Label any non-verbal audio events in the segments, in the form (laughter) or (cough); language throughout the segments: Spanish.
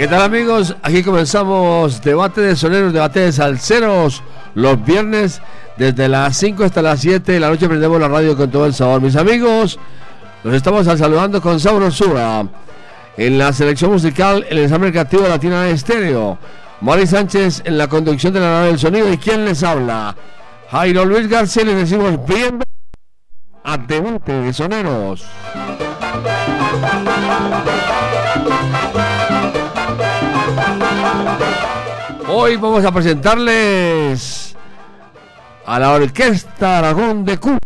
¿Qué tal amigos? Aquí comenzamos debate de soneros, debate de salseros los viernes desde las 5 hasta las 7 de la noche prendemos la radio con todo el sabor. Mis amigos, los estamos saludando con sabrosura. En la selección musical, el ensamble creativo Latina de Estéreo. Mari Sánchez en la conducción de la nave del sonido. ¿Y quién les habla? Jairo Luis García. Les decimos bienvenidos a debate de soneros. Hoy vamos a presentarles a la Orquesta Aragón de Cuba.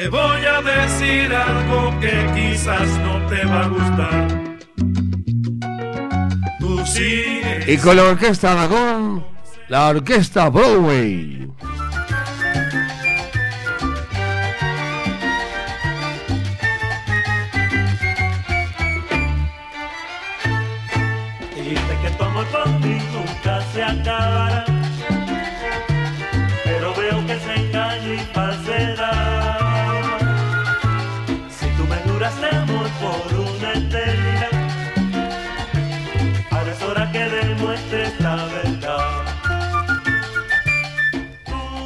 Te voy a decir algo que quizás no te va a gustar. Tú sigues Y con la Orquesta Aragón, la Orquesta Broadway.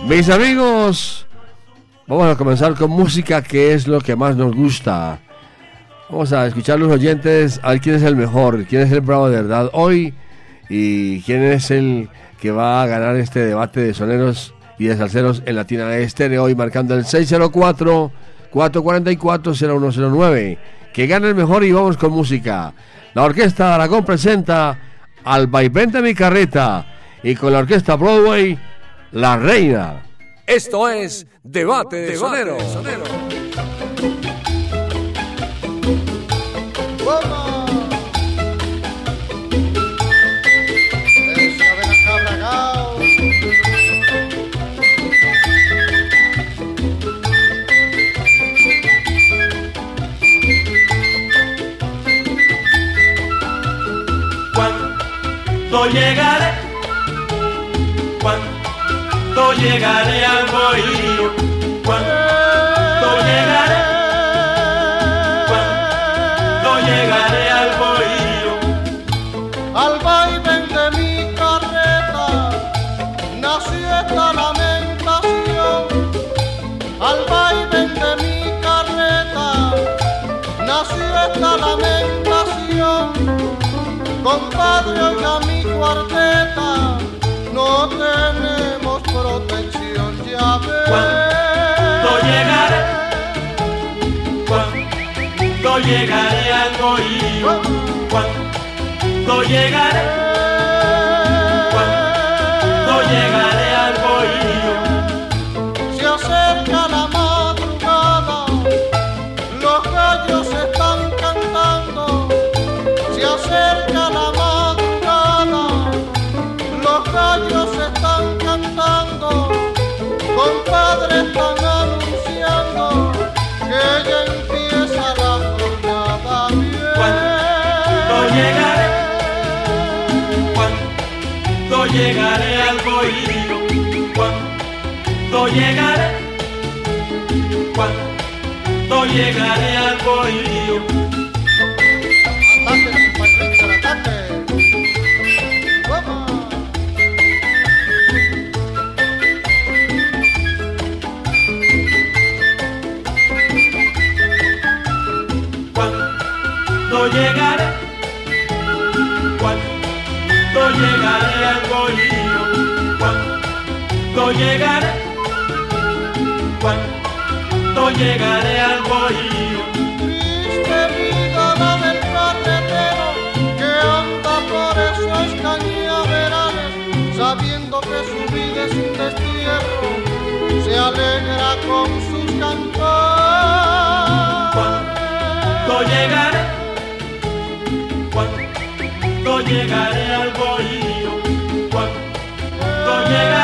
Mis amigos, vamos a comenzar con música que es lo que más nos gusta. Vamos a escuchar los oyentes, a ver quién es el mejor, quién es el bravo de verdad hoy y quién es el que va a ganar este debate de soneros y de salseros en Latina de Estéreo hoy marcando el 604-444-0109. Que gane el mejor y vamos con música. La Orquesta Aragón presenta al vaivén de mi carreta y con la Orquesta Broadway, La Reina. Esto es Debate de sonero. Cuando llegaré, cuando llegaré al bohío, Cuando llegaré, cuando llegaré al bohío, cuando llegaré, llegaré al cohibio, cuando llegaré, cuando llegaré al cohibio. llegaré, cuando llegaré al bohío. Triste vida la del carretero que anda por esos cañaverales, sabiendo que su vida es un destierro, se alegra con sus cantares. Cuando llegaré, cuando llegaré al bohío, cuando llegaré.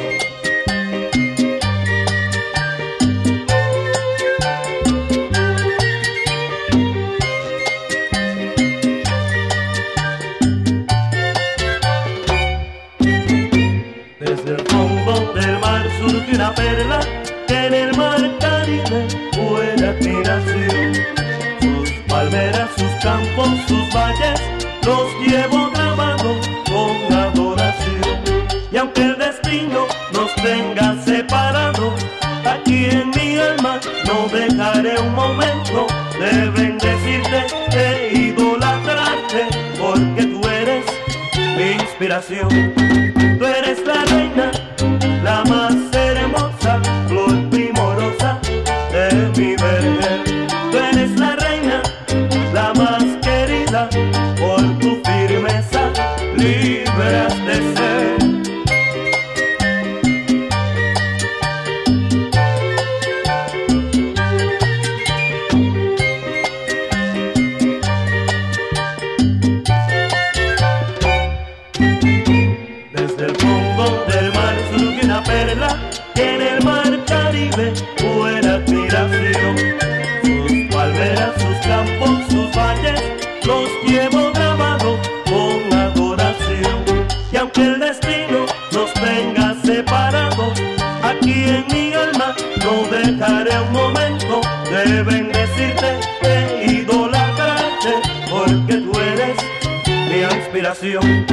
que el destino nos tenga separados, aquí en mi alma no dejaré un momento de bendecirte, de idolatrarte, porque tú eres mi inspiración.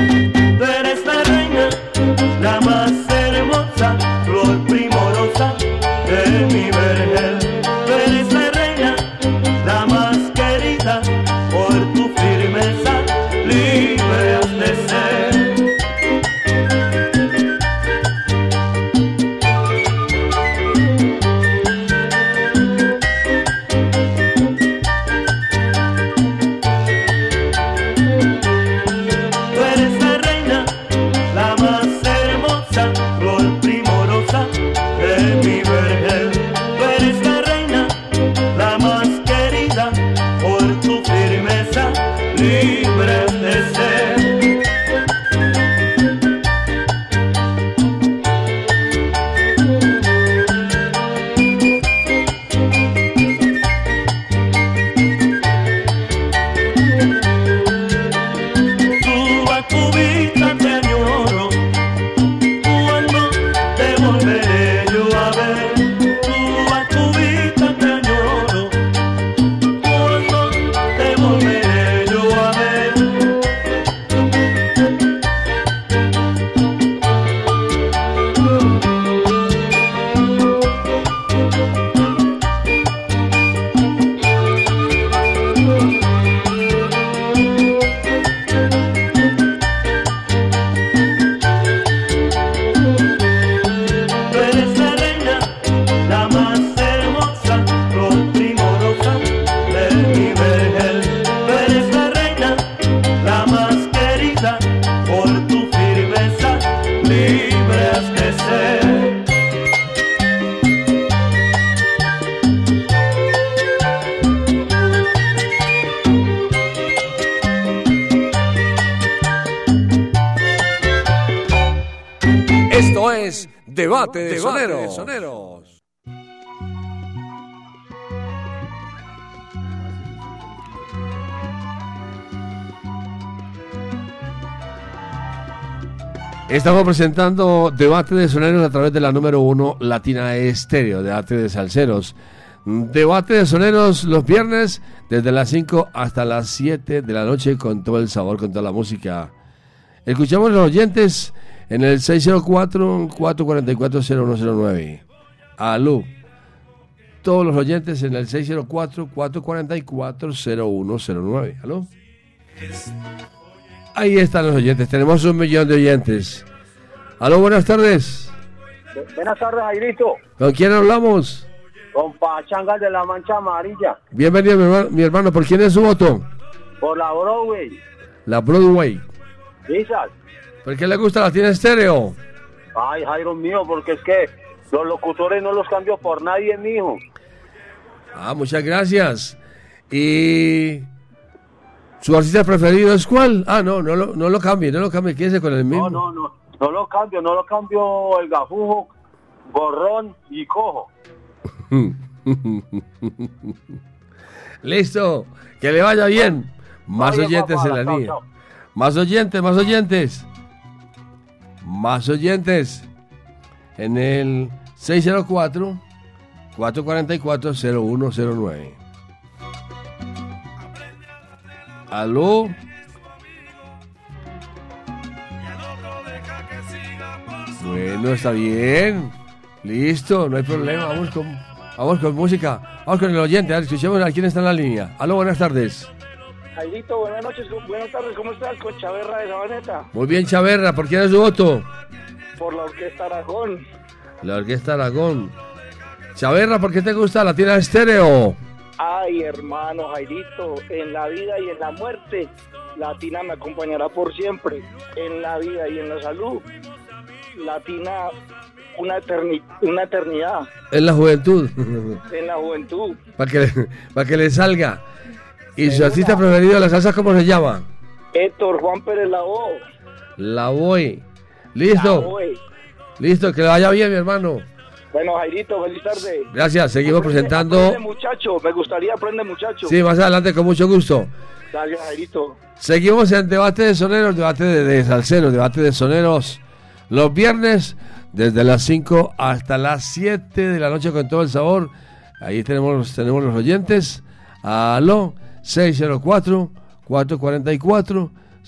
Estamos presentando debate de soneros a través de la número uno Latina Estéreo, debate de salseros. Debate de soneros los viernes desde las 5 hasta las 7 de la noche con todo el sabor, con toda la música. Escuchamos a los oyentes en el 604-444-0109. Aló. Todos los oyentes en el 604-444-0109. Aló. Ahí están los oyentes. Tenemos un millón de oyentes. Aló, buenas tardes. Buenas tardes, Jairito. ¿Con quién hablamos? Con Pachangas de la Mancha Amarilla. Bienvenido, mi hermano. Mi hermano. ¿Por quién es su voto? Por la Broadway. La Broadway. Quizás. ¿Por qué le gusta la tiene estéreo? Ay, Jairo mío, porque es que los locutores no los cambio por nadie, mijo. Ah, muchas gracias. ¿Y su artista preferido es cuál? Ah, no, no lo, no lo cambie, no lo cambie, quédese con el mismo. No, no, no. No lo cambio, no lo cambio el gafujo, gorrón y cojo. (laughs) Listo, que le vaya bien. Más Vaya, oyentes papá, en la chao, línea. chao. Más oyentes, más oyentes. Más oyentes. En el 604 444 0109. Aló. Bueno, está bien. Listo, no hay problema. Vamos con, vamos con música. Vamos con el oyente. A ver, escuchemos a quién está en la línea. Aló, buenas tardes. Jairito, buenas noches, buenas tardes, ¿cómo estás? Con Chaverra de Sabaneta, Muy bien, Chaverra. ¿Por quién es su voto? por la Orquesta Aragón. La Orquesta Aragón. Chaverra, ¿por qué te gusta la tira estéreo? Ay, hermano Jairito, en la vida y en la muerte, Latina me acompañará por siempre. En la vida y en la salud, Latina una, eterni- una eternidad. Es la juventud. En la juventud, Para que, para que le salga. ¿Y su artista preferido de la salsa cómo se llama? Héctor Juan Pérez Labo. La voy. Listo, listo, que le vaya bien, mi hermano. Bueno, Jairito, feliz tarde. Gracias, seguimos Aprende- presentando. aprende, muchacho, me gustaría aprender, muchacho. Sí, más adelante con mucho gusto. Gracias, Jairito. Seguimos en debate de soneros, debate de, de salseros, debate de soneros. Los viernes, desde las 5 hasta las 7 de la noche con todo el sabor. Ahí tenemos, tenemos los oyentes. Aló,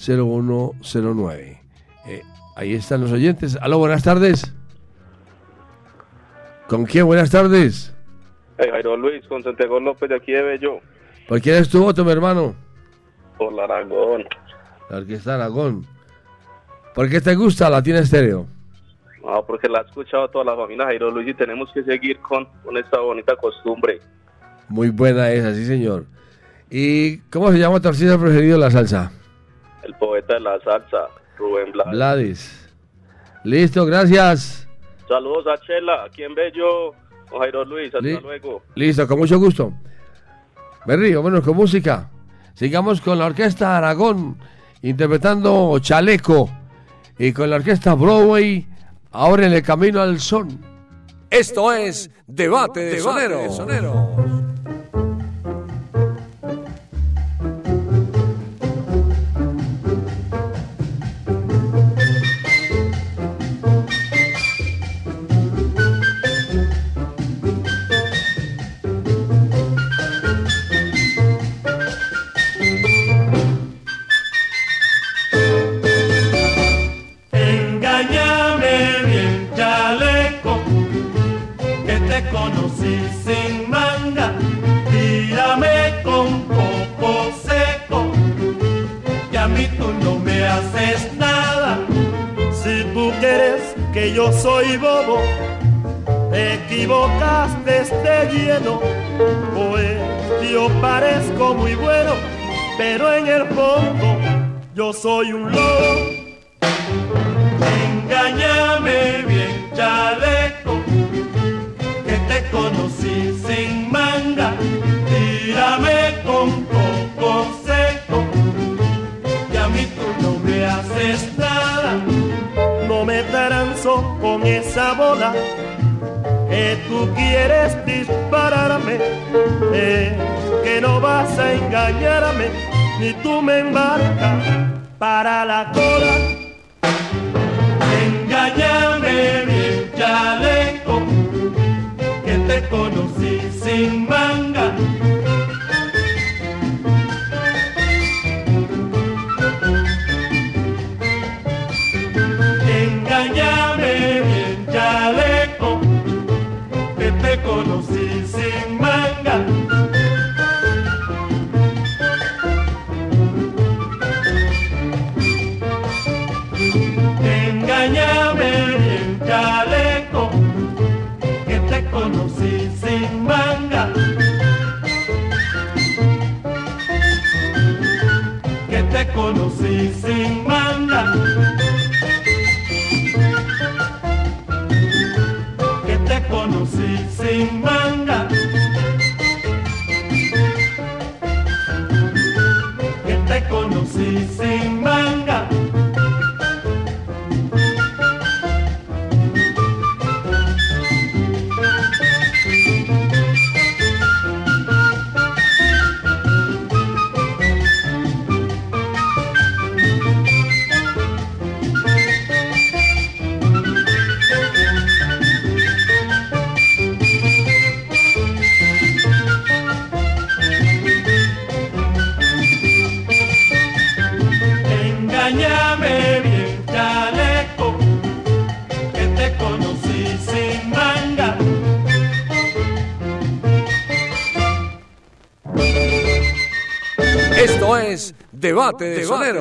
604-444-0109. Eh, ahí están los oyentes. Aló, buenas tardes. ¿Con quién? Buenas tardes. Hey, Jairo Luis, con Santiago López de aquí de Bello, ¿Por quién es tu voto, mi hermano? por la Aragón. La Orquesta Aragón. ¿Por qué te gusta la tiene estéreo? No, porque la ha escuchado toda la familia Jairo Luis y tenemos que seguir con, con esta bonita costumbre. Muy buena esa, sí señor. ¿Y cómo se llama tu artista preferido de la salsa? El poeta de la salsa, Rubén Blas. Vladis. Listo, gracias. Saludos a Chela, aquí en Bello, con Jairo Luis. Hasta Li- luego. Listo, con mucho gusto. Berry, vámonos con música. Sigamos con la Orquesta Aragón interpretando Chaleco y con la Orquesta Broadway ahora en el camino al son. Esto es Debate de Soneros. Engáñame que yo soy bobo, te equivocaste de lleno, pues yo parezco muy bueno, pero en el fondo yo soy un lobo. Engáñame bien, chaleco, que te conocí sin manga. Tírame con coco seco, que a mí tú no me haces nada. No me transo con esa bola que tú quieres dispararme. Es que no vas a engañarme, ni tú me embarcas para la cola. Engáñame bien, chaleco, que te conocí sin manga. Conocí sin Debate de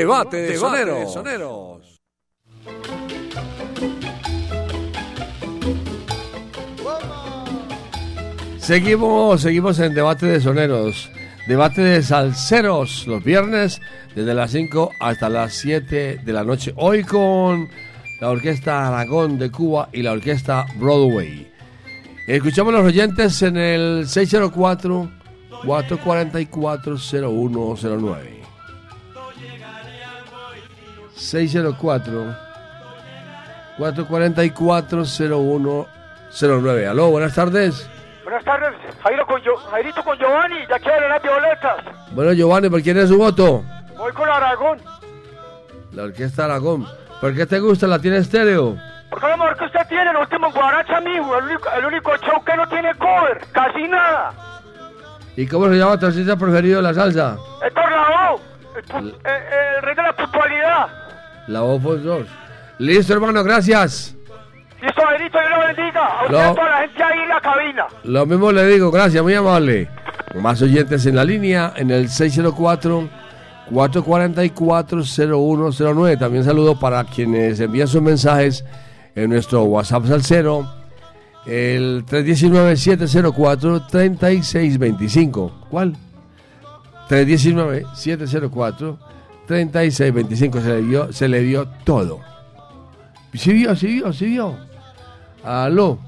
Debate de soneros. Seguimos, seguimos en debate de soneros. Debate de salseros los viernes desde las 5 hasta las 7 de la noche. Hoy con la Orquesta Aragón de Cuba y la Orquesta Broadway. Escuchamos a los oyentes en el 604 444 0109. 604 444 0109. Aló, buenas tardes. Buenas tardes, Jairo con Gio- Jairito con Giovanni, ya quieren las violetas. Bueno, Giovanni, ¿por quién es su voto? Voy con Aragón. La Orquesta Aragón. ¿Por qué te gusta? ¿La tiene estéreo? Porque lo mejor que usted tiene, el último guaracha, mijo, el único, el único show que no tiene cover, casi nada. ¿Y cómo se llama tu artista preferido de la salsa? Héctor Lavoe, el, pu- eh, el rey de la puntualidad. La voz por dos. Listo, hermano, gracias. Listo, Jairito, Dios lo bendiga. A usted toda la gente ahí en la cabina. Lo mismo le digo, gracias, muy amable. Más oyentes en la línea, en el 604-444-0109. También saludo para quienes envían sus mensajes en nuestro WhatsApp Salcero, el 319-704-3625. ¿Cuál? 319-704-3625. Se le dio, se le dio todo. Sí vio, sí vio, sí vio. Aló.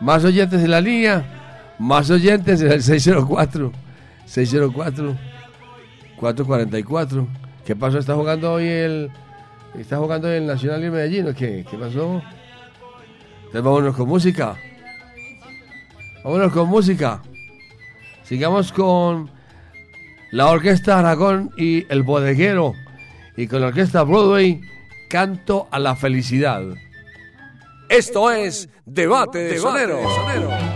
Más oyentes en la línea. Más oyentes en el 604. 604. 444. ¿Qué pasó? ¿Está jugando hoy el. ¿Está jugando el Nacional de Medellín o qué? ¿Qué pasó? Entonces vámonos con música. Vámonos con música. Sigamos con la Orquesta Aragón y el Bodeguero. Y con la Orquesta Broadway, Canto a la Felicidad. Esto es Debate de Soneros. Siempre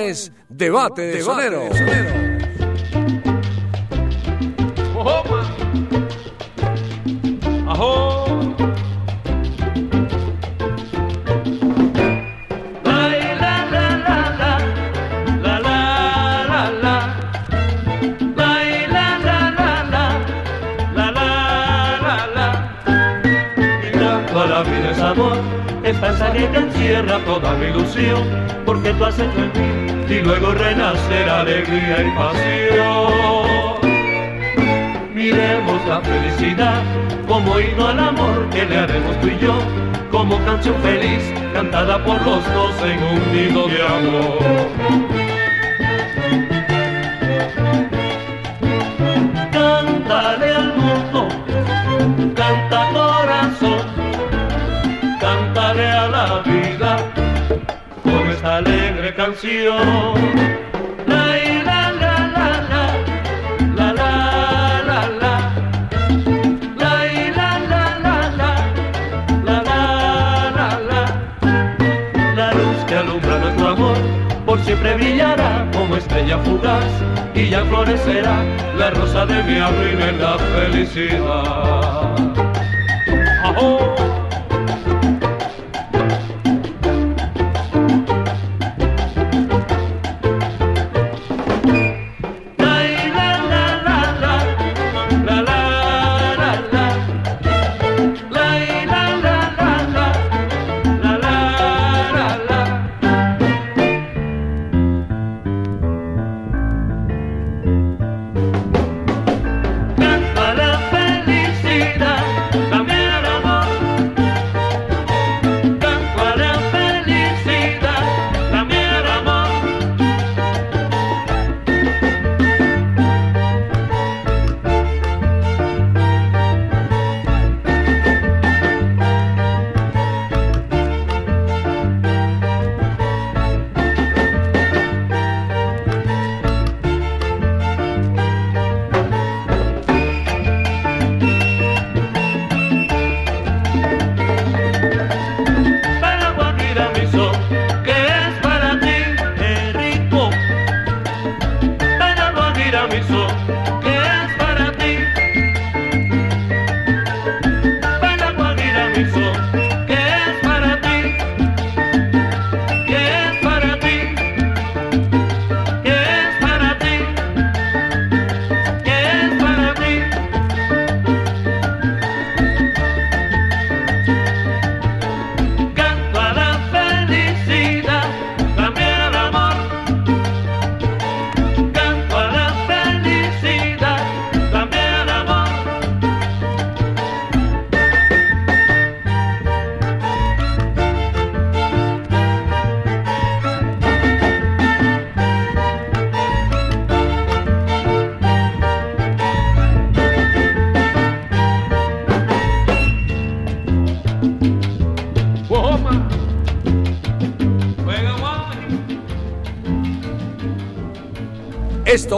es Debate de Sonero. Felicidad como himno al amor que le haremos tú y yo, como canción feliz cantada por los dos en un nido de amor. Cántale al mundo, canta corazón, cántale a la vida con esta alegre canción. Florecerá la rosa de mi abril en la felicidad.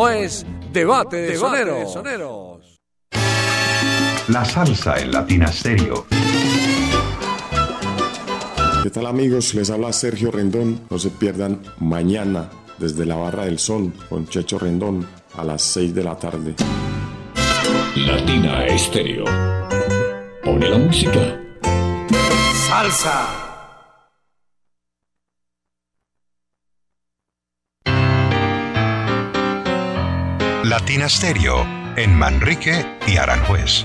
Esto es Debate de Soneros. La salsa en Latina Stereo. ¿Qué tal amigos? Les habla Sergio Rendón. No se pierdan mañana desde la Barra del Sol con Checho Rendón a las 6 de la tarde. Latina Stereo. Pone la música. Salsa. Latina Stereo en Manrique y Aranjuez.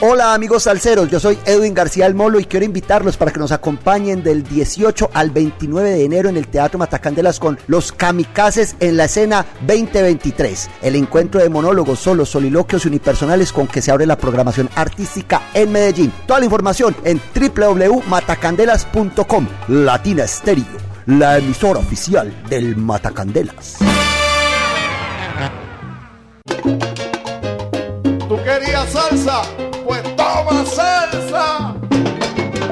Hola amigos salseros, yo soy Edwin García El Molo y quiero invitarlos para que nos acompañen del 18 al 29 de enero en el Teatro Matacandelas con Los Kamikazes en la escena 2023. El encuentro de monólogos, solos, soliloquios unipersonales con que se abre la programación artística en Medellín. Toda la información en www.matacandelas.com. Latina Estéreo, la emisora oficial del Matacandelas. ¿Tú querías salsa?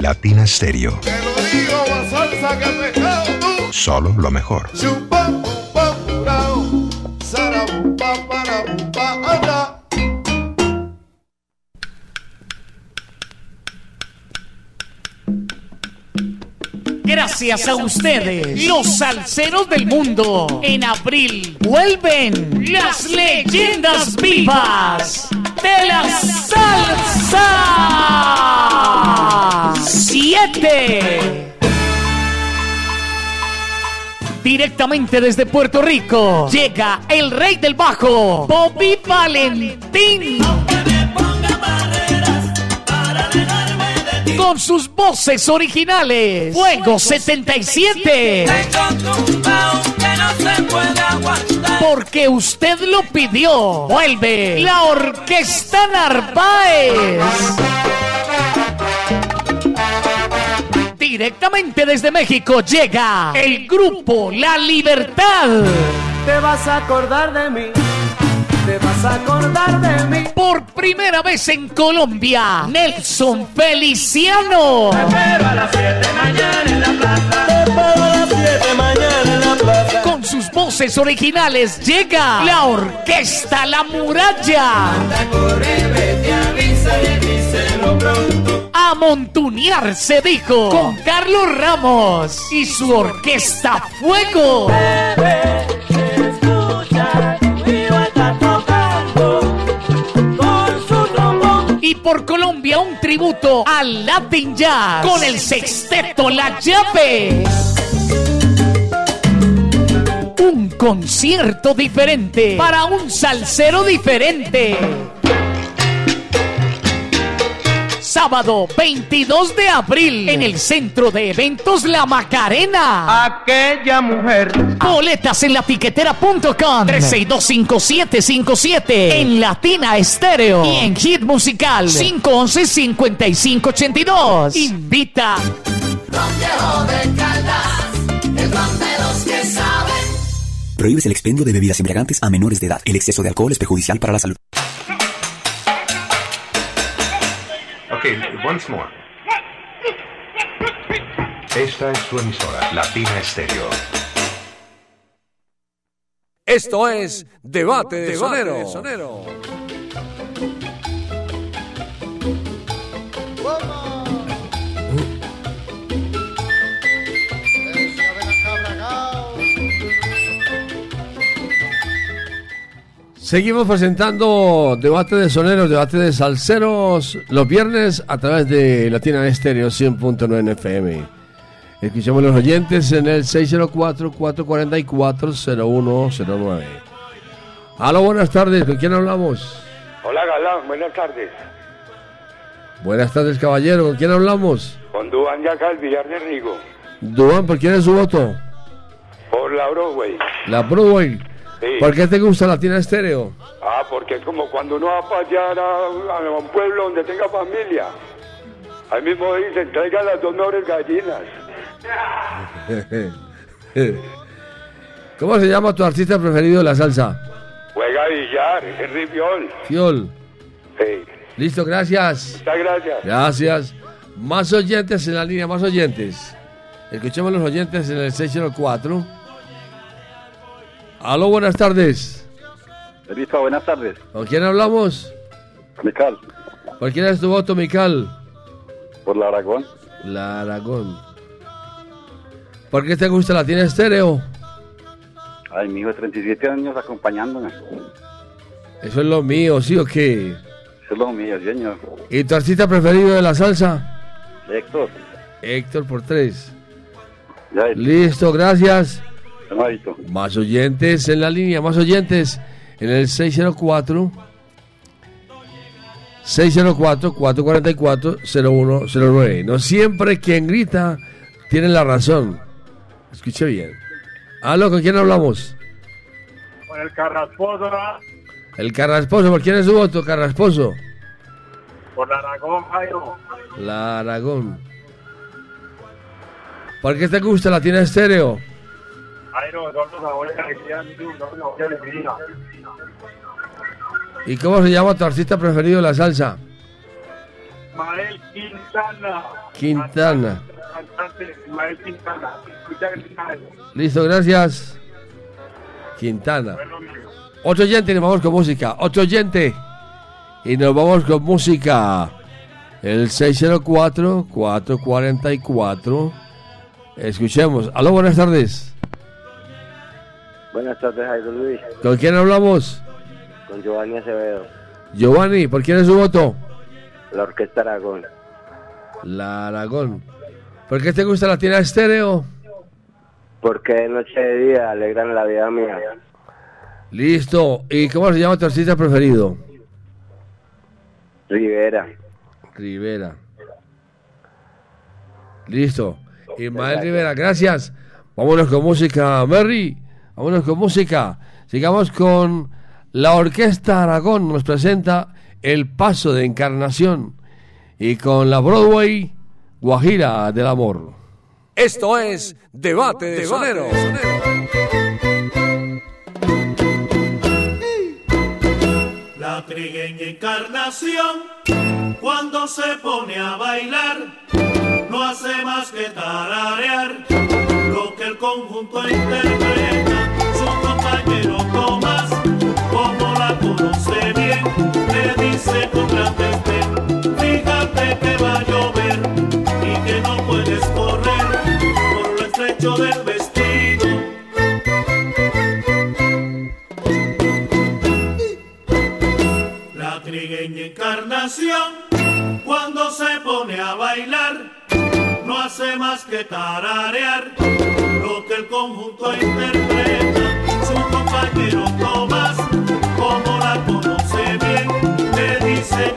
Latina Stereo. Te lo digo, más salsa que el pescado tú. Solo lo mejor. Gracias a ustedes, los salseros del mundo. En abril vuelven las leyendas vivas de la salsa. Siete. Directamente desde Puerto Rico llega el rey del bajo, Bobby Valentín. Con sus voces originales, Fuego 77. Porque usted lo pidió. Vuelve la Orquesta Narváez. Directamente desde México llega el grupo La Libertad. Te vas a acordar de mí. Te vas a acordar de mí. Por primera vez en Colombia, Nelson Feliciano. Pero a las 7 mañana en la plaza. Con sus voces originales llega la Orquesta La Muralla. A montunear se dijo con Carlos Ramos y su Orquesta Fuego. Y por Colombia un tributo al Latin Jazz con el sexteto La Llave. Concierto diferente para un salsero diferente. Sábado 22 de abril en el centro de eventos La Macarena. Aquella mujer. Boletas en latiquetera.com 3625757 en Latina Estéreo y en Hit Musical 511-5582. Invita. Prohíbes el expendio de bebidas embriagantes a menores de edad. El exceso de alcohol es perjudicial para la salud. Okay, once more. Esta es tu emisora, Latina Stereo. Esto es Debate de Sonero. Seguimos presentando debate de soneros, debate de salseros los viernes a través de Latina Estéreo 100.9 FM. Escuchamos los oyentes en el 604-444-0109. Aló, buenas tardes, ¿con quién hablamos? Hola Galán, buenas tardes. Buenas tardes, caballero, ¿con quién hablamos? Con Duan Yaca, el Villar de Rigo. Duan, ¿por quién es su voto? Por la Broadway. La Broadway. Sí. ¿Por qué te gusta Latina Estéreo? Ah, porque es como cuando uno va para allá a, a un pueblo donde tenga familia. Ahí mismo dicen, traiga las dos mejores gallinas. (laughs) ¿Cómo se llama tu artista preferido de la salsa? Juega billar, Henry Fiol. Fiol. Sí. Listo, gracias. Muchas gracias. Gracias. Más oyentes en la línea, más oyentes. Escuchemos los oyentes en el 604. Aló, buenas tardes. Listo, buenas tardes. ¿Con quién hablamos? Mical, ¿Por quién es tu voto, Mical? por la Aragón. La Aragón. ¿Por qué te gusta Latina Estéreo? Ay, mi hijo de 37 años acompañándome. Eso es lo mío, ¿sí o qué? Eso es lo mío, señor. ¿Y tu artista preferido de la salsa? Héctor, Héctor por tres. ya, Listo, gracias. Llamadito. Más oyentes en la línea, más oyentes en el 604 604-444-0109. No siempre quien grita tiene la razón. Escuche bien. Aló, ¿con quién hablamos? Con el carrasposo, ¿no? El Carrasposo. ¿Por quién es su voto, Carrasposo? por la Aragón, Jairo. La Aragón. ¿Por qué te gusta la tiene estéreo? ¿Y cómo se llama tu artista preferido de la salsa? Ismael Quintana. Quintana. Listo, gracias. Quintana. Otro oyente y nos vamos con música. Otro oyente. Y nos vamos con música. El 604-444. Escuchemos. Aló, buenas tardes. Buenas tardes, Jairo Luis. ¿Con quién hablamos? Con Giovanni Acevedo, Giovanni, ¿por quién es su voto? la Orquesta Aragón. La Aragón. ¿Por qué te gusta la tienda estéreo? Porque de noche de día alegran la vida mía. Listo. ¿Y cómo se llama tu artista preferido? Rivera. Rivera. Listo. Ismael Rivera, gracias. Vámonos con música, Merry. Vámonos con música. Sigamos con la Orquesta Aragón. Nos presenta El Paso de Encarnación. Y con la Broadway, Guajira del Amor. Esto es Debate de Sonero. La trigueña encarnación, cuando se pone a bailar, no hace más que tararear lo que el conjunto interpreta. Su compañero Tomás, como la conoce bien, le dice con gran desdén, fíjate que va a llover y que no puedes correr por lo estrecho del vestido. La trigueña encarnación, cuando se pone a bailar, más que tararear lo que el conjunto interpreta. Su compañero Tomás, como la conoce bien, le dice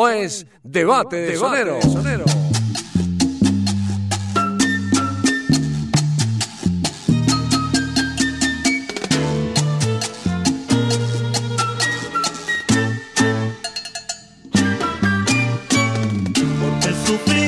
Esto es Debate de Sonero. Porque sufrir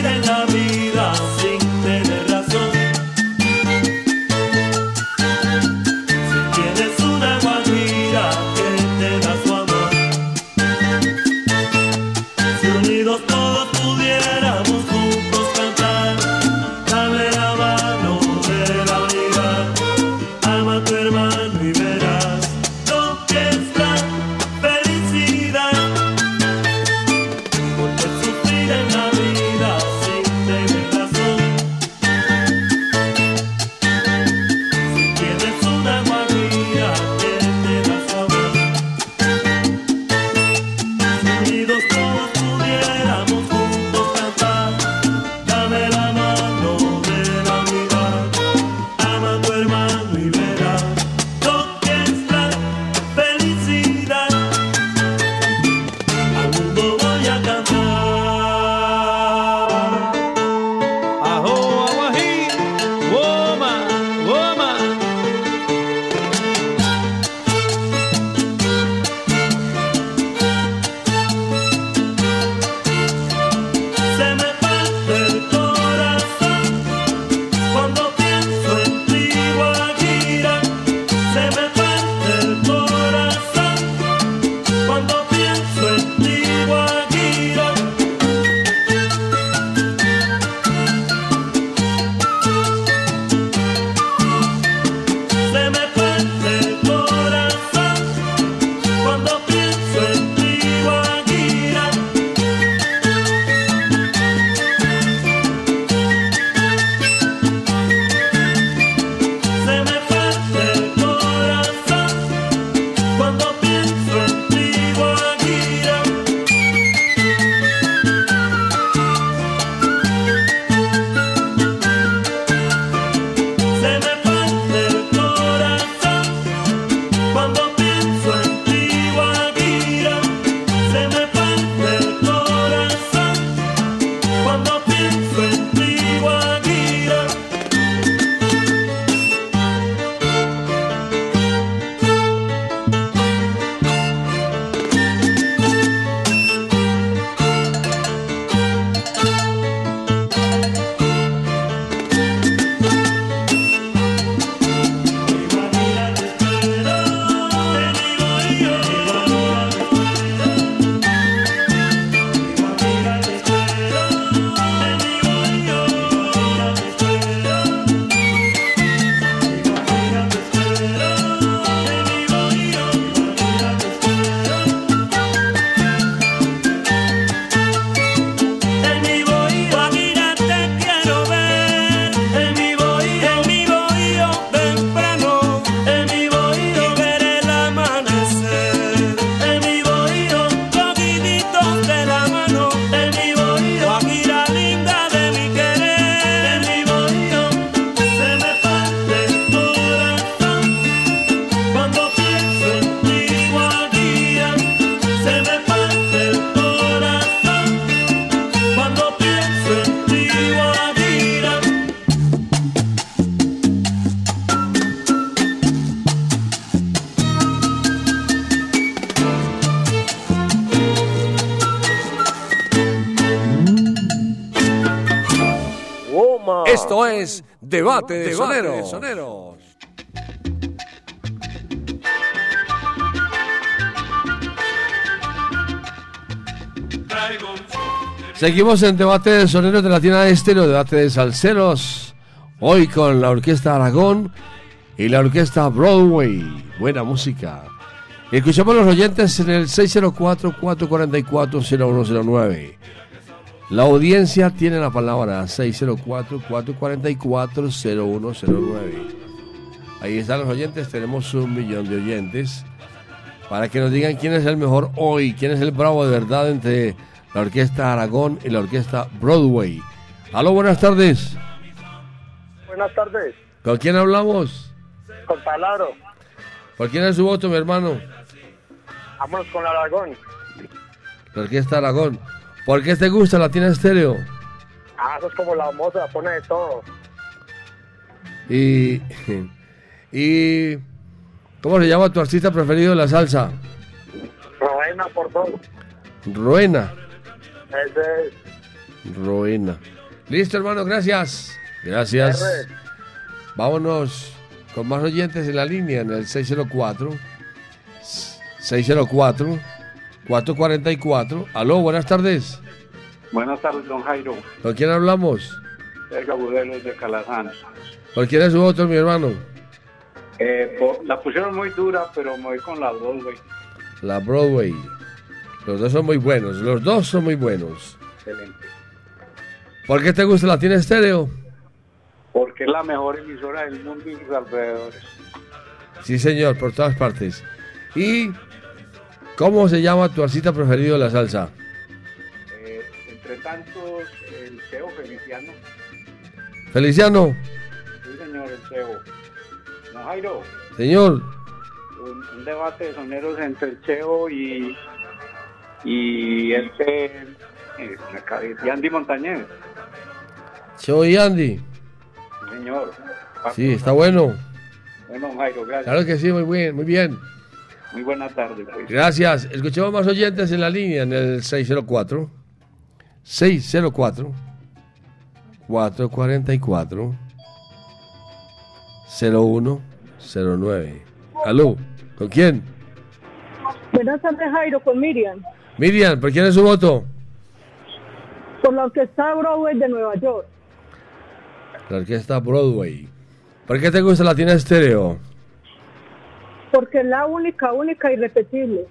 Esto es Debate de Soneros. Seguimos en debate de soneros de la tienda de estéreo, debate de salseros. Hoy con la Orquesta Aragón y la Orquesta Broadway. Buena música. Escuchamos a los oyentes en el 604-444-0109. La audiencia tiene la palabra 604-444-0109. Ahí están los oyentes, tenemos un millón de oyentes. Para que nos digan quién es el mejor hoy, quién es el bravo de verdad entre la Orquesta Aragón y la Orquesta Broadway. Aló, buenas tardes. Buenas tardes, ¿Con quién hablamos? con Taladro. ¿Por quién es su voto, mi hermano? Vámonos con Aragón. La Orquesta Aragón. ¿Por qué te gusta Latina Estéreo? Ah, eso es como la moza, pone de todo. Y, y ¿cómo se llama tu artista preferido de la salsa? Roena por dos. Roena. Ese es. Roena. Listo, hermano, gracias. Gracias. R. Vámonos con más oyentes en la línea en el 604 604 444. Aló, buenas tardes. Buenas tardes, don Jairo. ¿Con quién hablamos? Edgar Budelo de Calazán. ¿Por quién es su voto, mi hermano? Eh, la pusieron muy dura, pero me voy con la Broadway. La Broadway. Los dos son muy buenos. Los dos son muy buenos. Excelente. ¿Por qué te gusta Latina Estéreo? Porque es la mejor emisora del mundo y sus alrededores. Sí, señor, por todas partes. ¿Y cómo se llama tu artista preferido de la salsa? Eh, entre tantos, el CEO Feliciano. Feliciano, Sí, señor, el CEO. Don Jairo, señor. un, un debate de soneros entre el Cheo y, y este, eh, y Andy Montañez. Cheo y Andy. Señor. Sí, está bueno. Bueno, Jairo, gracias. Claro que sí, muy bien, muy bien. Muy buena tarde. pues. Gracias. Escuchemos más oyentes en la línea en el 604 604 444 0109. Aló, ¿con quién? Buenas tardes, Jairo, con Miriam, Miriam, ¿por quién es su voto? por la Orquesta Broadway de Nueva York, La orquesta Broadway. ¿Por qué te gusta Latina Estéreo? Porque es la única, única y irrepetible.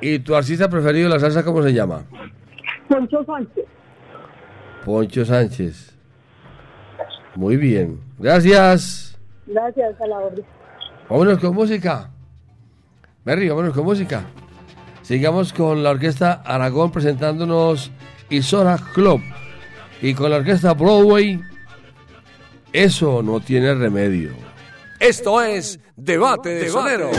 ¿Y tu artista preferido de la salsa cómo se llama? Poncho Sánchez. Poncho Sánchez. Muy bien. Gracias. Gracias a la orden. Vámonos con música. Merry, vámonos con música. Sigamos con la orquesta Aragón presentándonos Isora Club. Y con la orquesta Broadway, eso no tiene remedio. Esto es Debate de Soneros.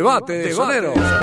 Debate de Soneros.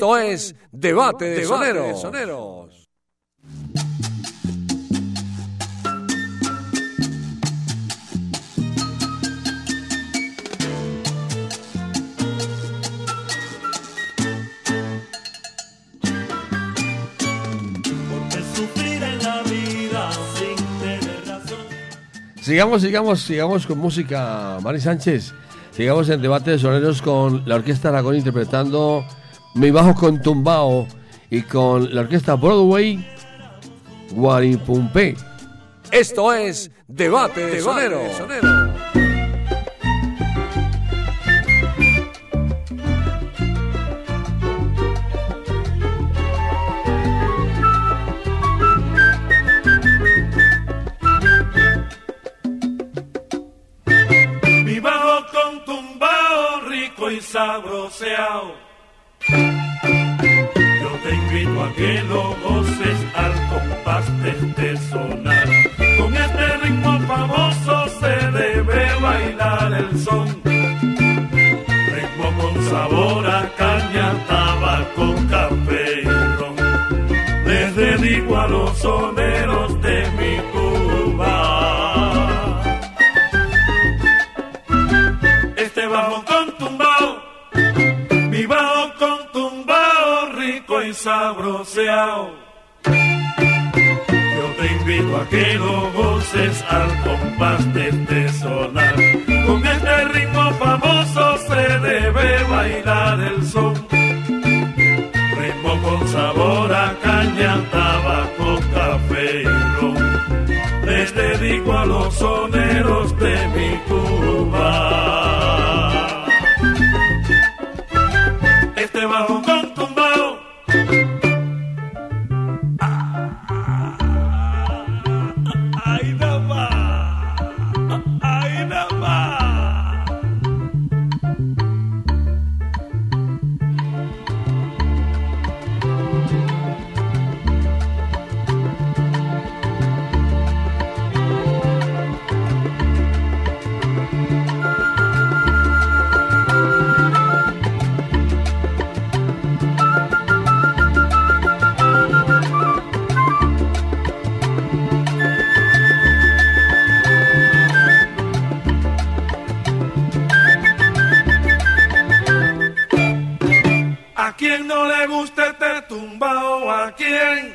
Esto es Debate de Soneros. Porque sufrir en la vida sin tener razón. Sigamos, sigamos, sigamos con música, Mari Sánchez. Sigamos en debate de soneros con la Orquesta Aragón interpretando Mi Bajo con Tumbao y con la Orquesta Broadway Guaripumpé. Esto es Debate de Soneros. Mi bajo con tumbao rico y sabroseado. Yo te invito a que lo goces al compás de este sonar. Con este ritmo famoso se debe bailar el son. Ritmo con sabor a caña, tabaco, café y ron. Les dedico a los soneros sabroseado. Yo te invito a que lo goces al compás de este sonar. Con este ritmo famoso se debe bailar el son. Ritmo con sabor a caña, tabaco, café y ron. Les dedico a los soneros de mi Cuba. ¿A quién?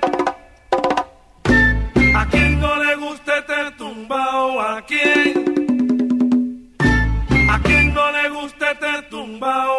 ¿A quién no le gusta este tumbao? ¿A quién? ¿A quién no le gusta este tumbao?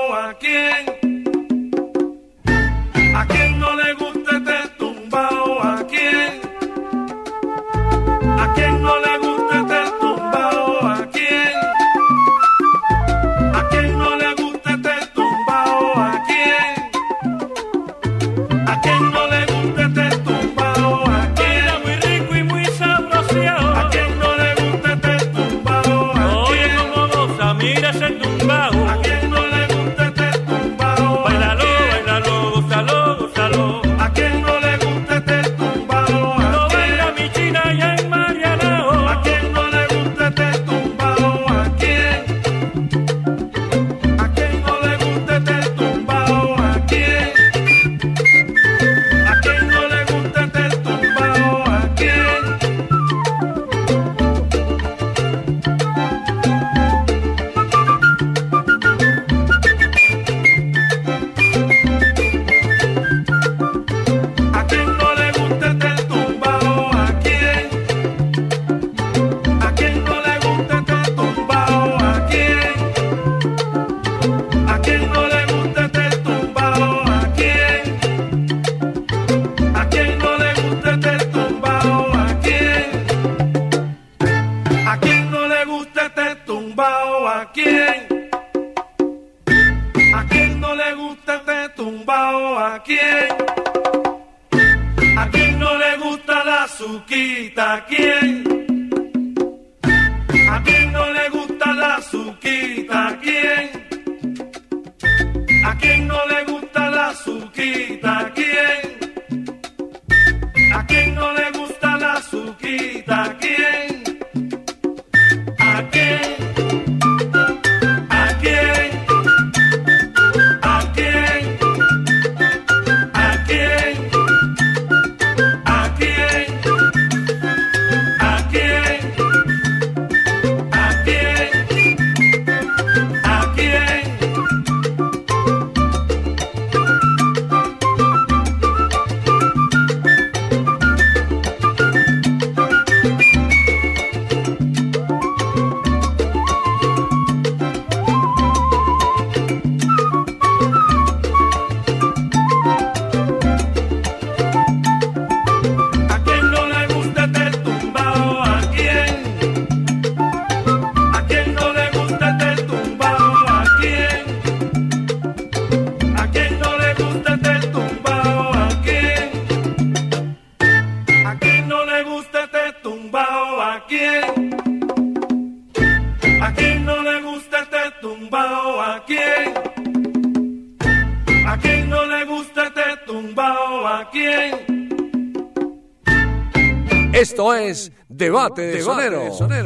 Soneros. Oye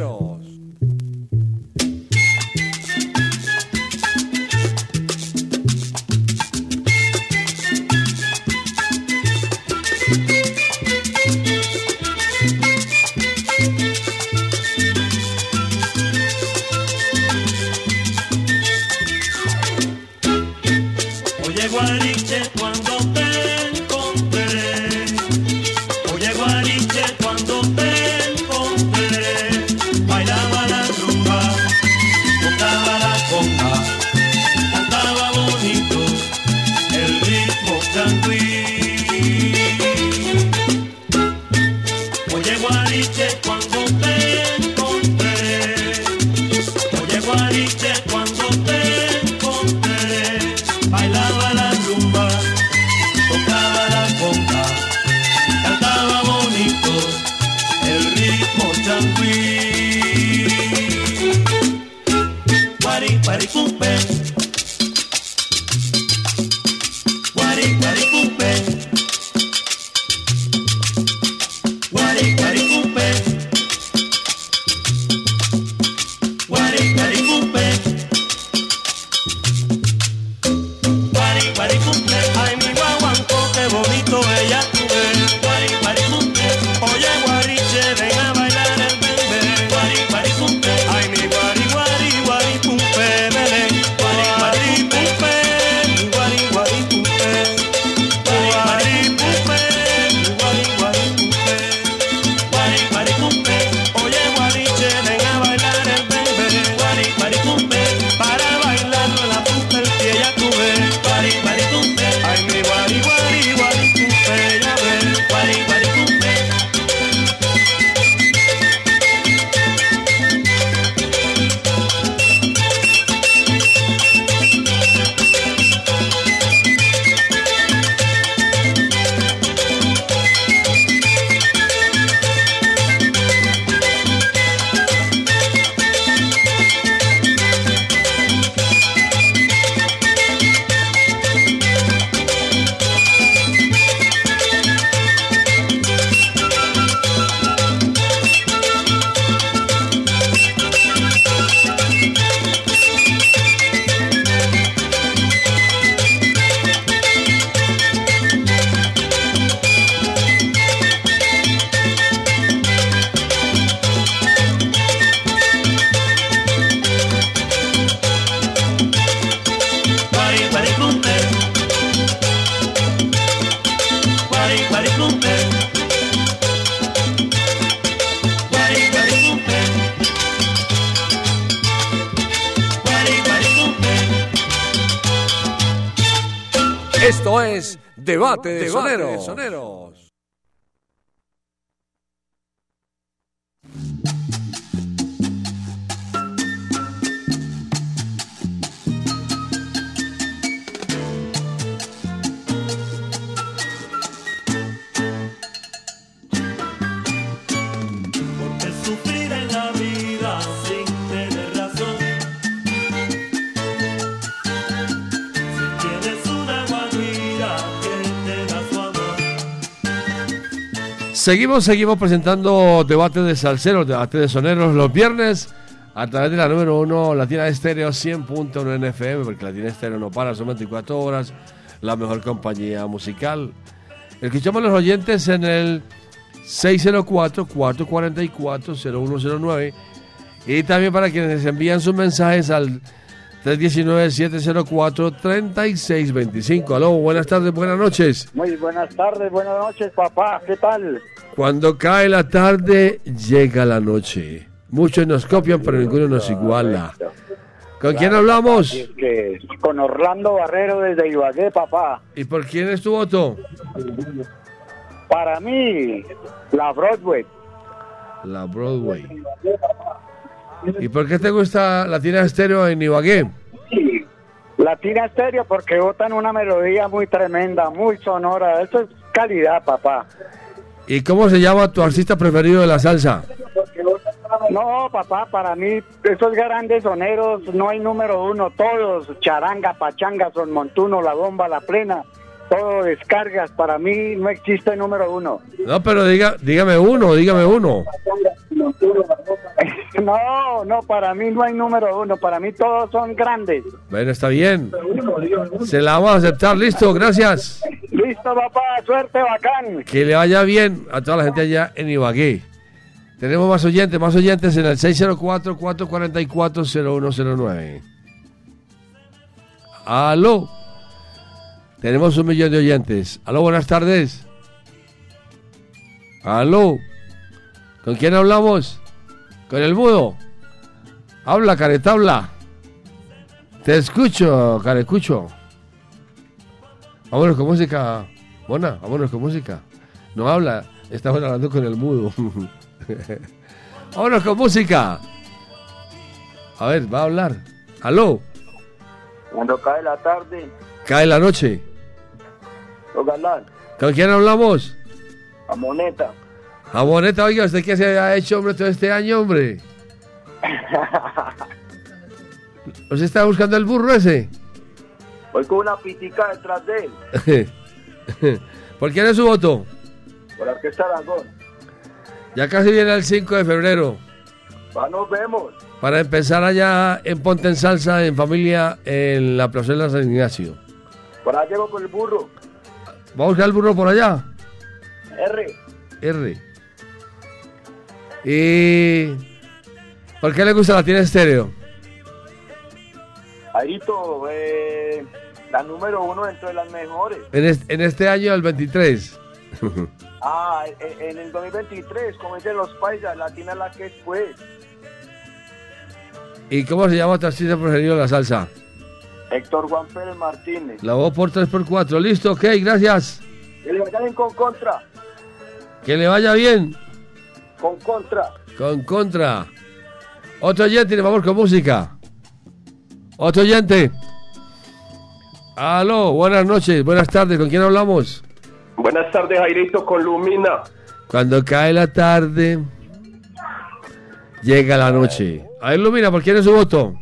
parei com o pé. Seguimos, seguimos presentando debate de salseros, debate de soneros los viernes a través de la número uno Latina Estéreo 100.1 en FM, porque Latina Estéreo no para, son 24 horas, la mejor compañía musical. Escuchamos a los oyentes en el 604-444-0109 y también para quienes envían sus mensajes al 319-704-3625. Aló, buenas tardes, buenas noches. Muy buenas tardes, buenas noches, papá. ¿Qué tal? Cuando cae la tarde, llega la noche. Muchos nos copian, pero ninguno nos iguala. ¿Con quién hablamos? Con Orlando Barrero desde Ibagué, papá. ¿Y por quién es tu voto? Para mí, la Broadway. La Broadway. ¿Y por qué te gusta Latina Estéreo en Ibagué? Latina Estéreo porque botan una melodía muy tremenda, muy sonora. Eso es calidad, papá. ¿Y cómo se llama tu artista preferido de la salsa? No, papá, para mí esos grandes soneros no hay número uno, todos, charanga, pachanga, son montuno, la bomba, la plena, todo descargas, para mí no existe número uno. No, pero diga, dígame uno, dígame uno. (laughs) No, no, para mí no hay número uno, para mí todos son grandes. Bueno, está bien. Se la vamos a aceptar, listo, gracias. Listo, papá, suerte, bacán. Que le vaya bien a toda la gente allá en Ibagué. Tenemos más oyentes, más oyentes en el 604-444-0109. Aló. Tenemos un millón de oyentes. Aló, buenas tardes. Aló. ¿Con quién hablamos? Con el mudo. Habla, caretabla. Te escucho, carecucho. Vámonos con música. Mona, vámonos con música. No habla, estamos hablando con el mudo. (laughs) vámonos con música. A ver, va a hablar. Aló. Cuando cae la tarde, Cae la noche. galán, ¿Con quién hablamos? a moneta. A Boneta, oiga, ¿usted qué se ha hecho, hombre, todo este año, hombre? (laughs) ¿Usted está buscando el burro ese? Voy con una pitica detrás de él, (laughs) ¿Por quién es su voto? por la orquesta Aragón. Ya casi viene el 5 de febrero. Va, nos vemos. Para empezar allá en Ponte en Salsa, en familia, en la plazuela San Ignacio. Por allá llego con el burro. ¿Va a buscar el burro por allá? R. R. ¿Y por qué le gusta la tiene estéreo? Aito, eh, la número uno dentro de las mejores. En este, en este año, el 23. (laughs) Ah, en, en el 2023, como dicen los paisas, latina la que es pues. ¿Y cómo se llama tu artista preferido de la salsa? Héctor Juan Pérez Martínez. La voz por 3x4. Listo, ok, gracias. Que le vayan con contra, Que le vaya bien. con contra. Con contra. Otro oyente, vamos con música. Otro oyente. Aló, buenas noches, buenas tardes. ¿Con quién hablamos? Buenas tardes, Jairito, con Lumina. Cuando cae la tarde, llega la noche. A ver, Lumina, ¿por quién es su voto?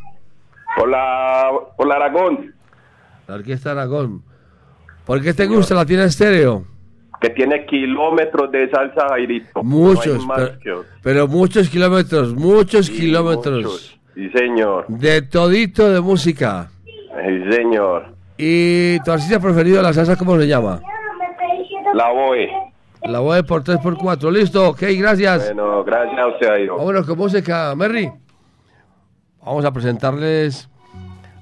Por la, por la Aragón, La Orquesta Aragón. ¿Por qué te gusta la tiene estéreo? que tiene kilómetros de salsa, Jairito. Muchos, No pero, muchos kilómetros, muchos Sí, kilómetros. muchos. Sí, señor. De todito de música. Sí, señor. ¿Y tu artista preferido de la salsa cómo se llama? La BOE. La voy por 3x4. Listo, ok, gracias. Bueno, gracias a usted, Jairo. Vámonos con música, Merry. Vamos a presentarles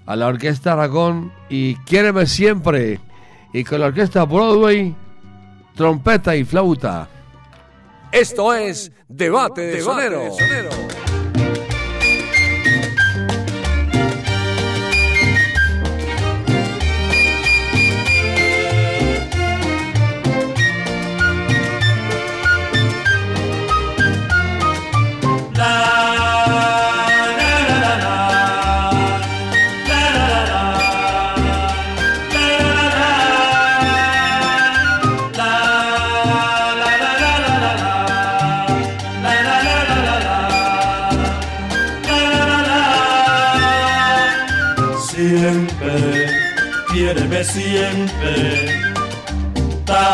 a la Orquesta Aragón y Quiéreme Siempre. Y con la Orquesta Broadway, trompeta y flauta. Esto es Debate de Sonero. Siempre,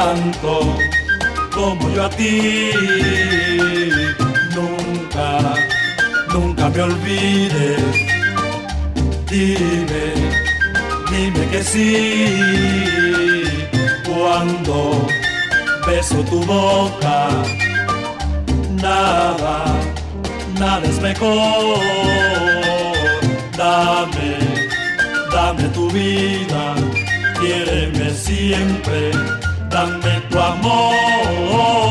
tanto como yo a ti. Nunca, nunca me olvides. Dime, dime que sí. Cuando beso tu boca, nada, nada es mejor. Dame, dame tu vida, quiéreme siempre, dame tu amor.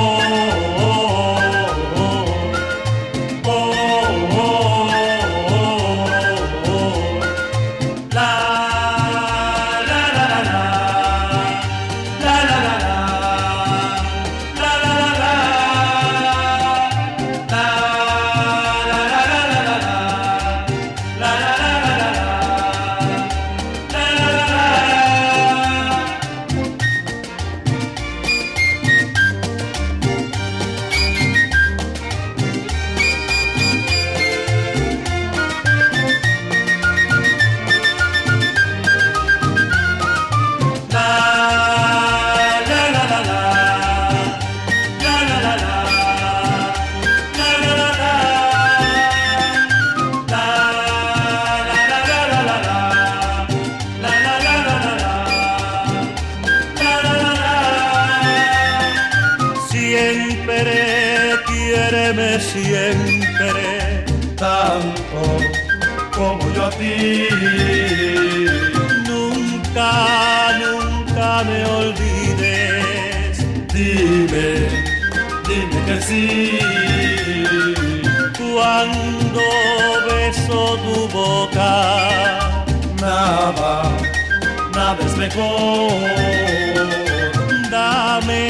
dame,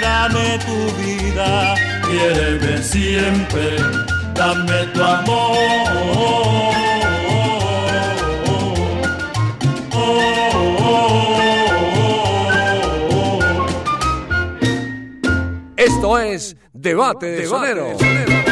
dame tu vida, quiéreme siempre, dame tu amor. Esto es Debate de, de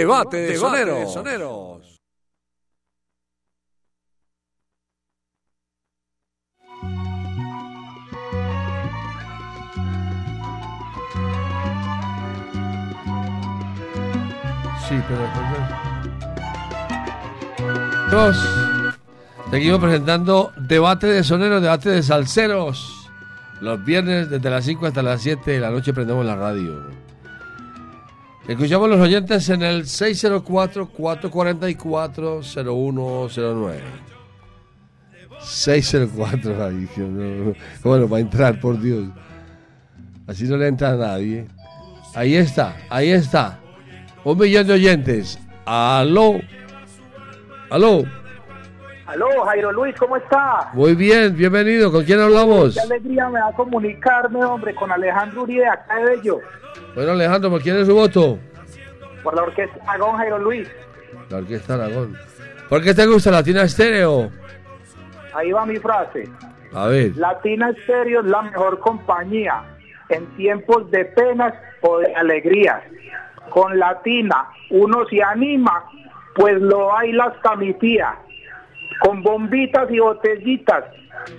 Debate de Soneros. Sí, pero. Dos. Seguimos presentando debate de soneros, debate de salseros. Los viernes desde las 5 hasta las 7 de la noche prendemos la radio. Escuchamos los oyentes en el 604-444-0109. 604, (laughs) ay, no. Bueno, va a entrar, por Dios. Así no le entra a nadie. Ahí está, ahí está. Un millón de oyentes. Aló. Aló. Aló, Jairo Luis, ¿cómo está? Muy bien, bienvenido. ¿Con quién hablamos? Qué alegría me da comunicarme, hombre, con Alejandro Uribe, acá de Bello, Bueno, Alejandro, ¿por quién es su voto? por la orquesta Agón Jairo Luis. La Orquesta Aragón. ¿Por qué te gusta Latina Estéreo? Ahí va mi frase. A ver. Latina Estéreo es la mejor compañía en tiempos de penas o de alegrías. Con Latina uno se anima, pues lo baila hasta mi tía. Con bombitas y botellitas,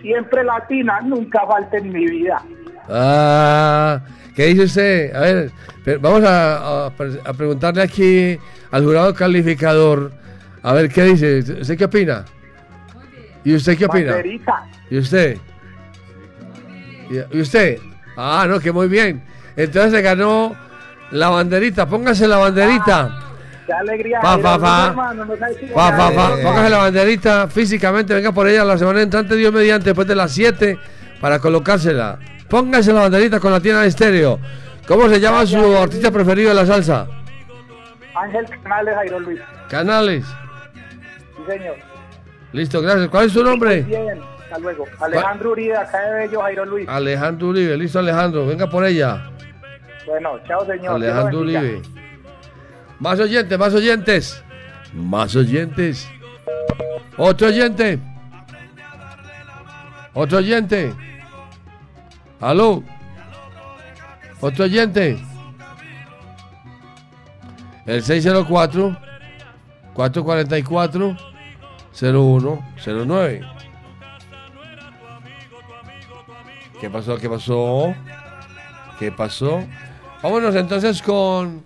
siempre Latina, nunca falta en mi vida. Ah, ¿qué dice usted? A ver, vamos a, a pre- a preguntarle aquí al jurado calificador. A ver, ¿qué dice? ¿Usted qué opina? ¿Y usted qué opina? Banderita. ¿Y usted? ¿Y y usted? Ah, no, que muy bien. Entonces se ganó la banderita. Póngase la banderita. Qué alegría. Hermano, no pa, pa. alegra. Póngase la banderita físicamente. Venga por ella la semana entrante, Dios mediante, después de las 7 para colocársela. Póngase la banderita con la tienda de estéreo. ¿Cómo se llama su artista preferido de la salsa? Ángel Canales, Jairo Luis. Canales. Sí, señor. Listo, gracias. ¿Cuál es su nombre? Bien, hasta luego. Alejandro Uribe, acá de Bello, Jairo Luis. Alejandro Uribe. Listo, Alejandro. Venga por ella. Bueno, chao, señor. Alejandro. Uribe. Más oyentes, más oyentes. Más oyentes. Otro oyente. Otro oyente. Aló. Otro oyente. El 604 444 0109. ¿Qué pasó? ¿Qué pasó? ¿Qué pasó? Vámonos entonces con,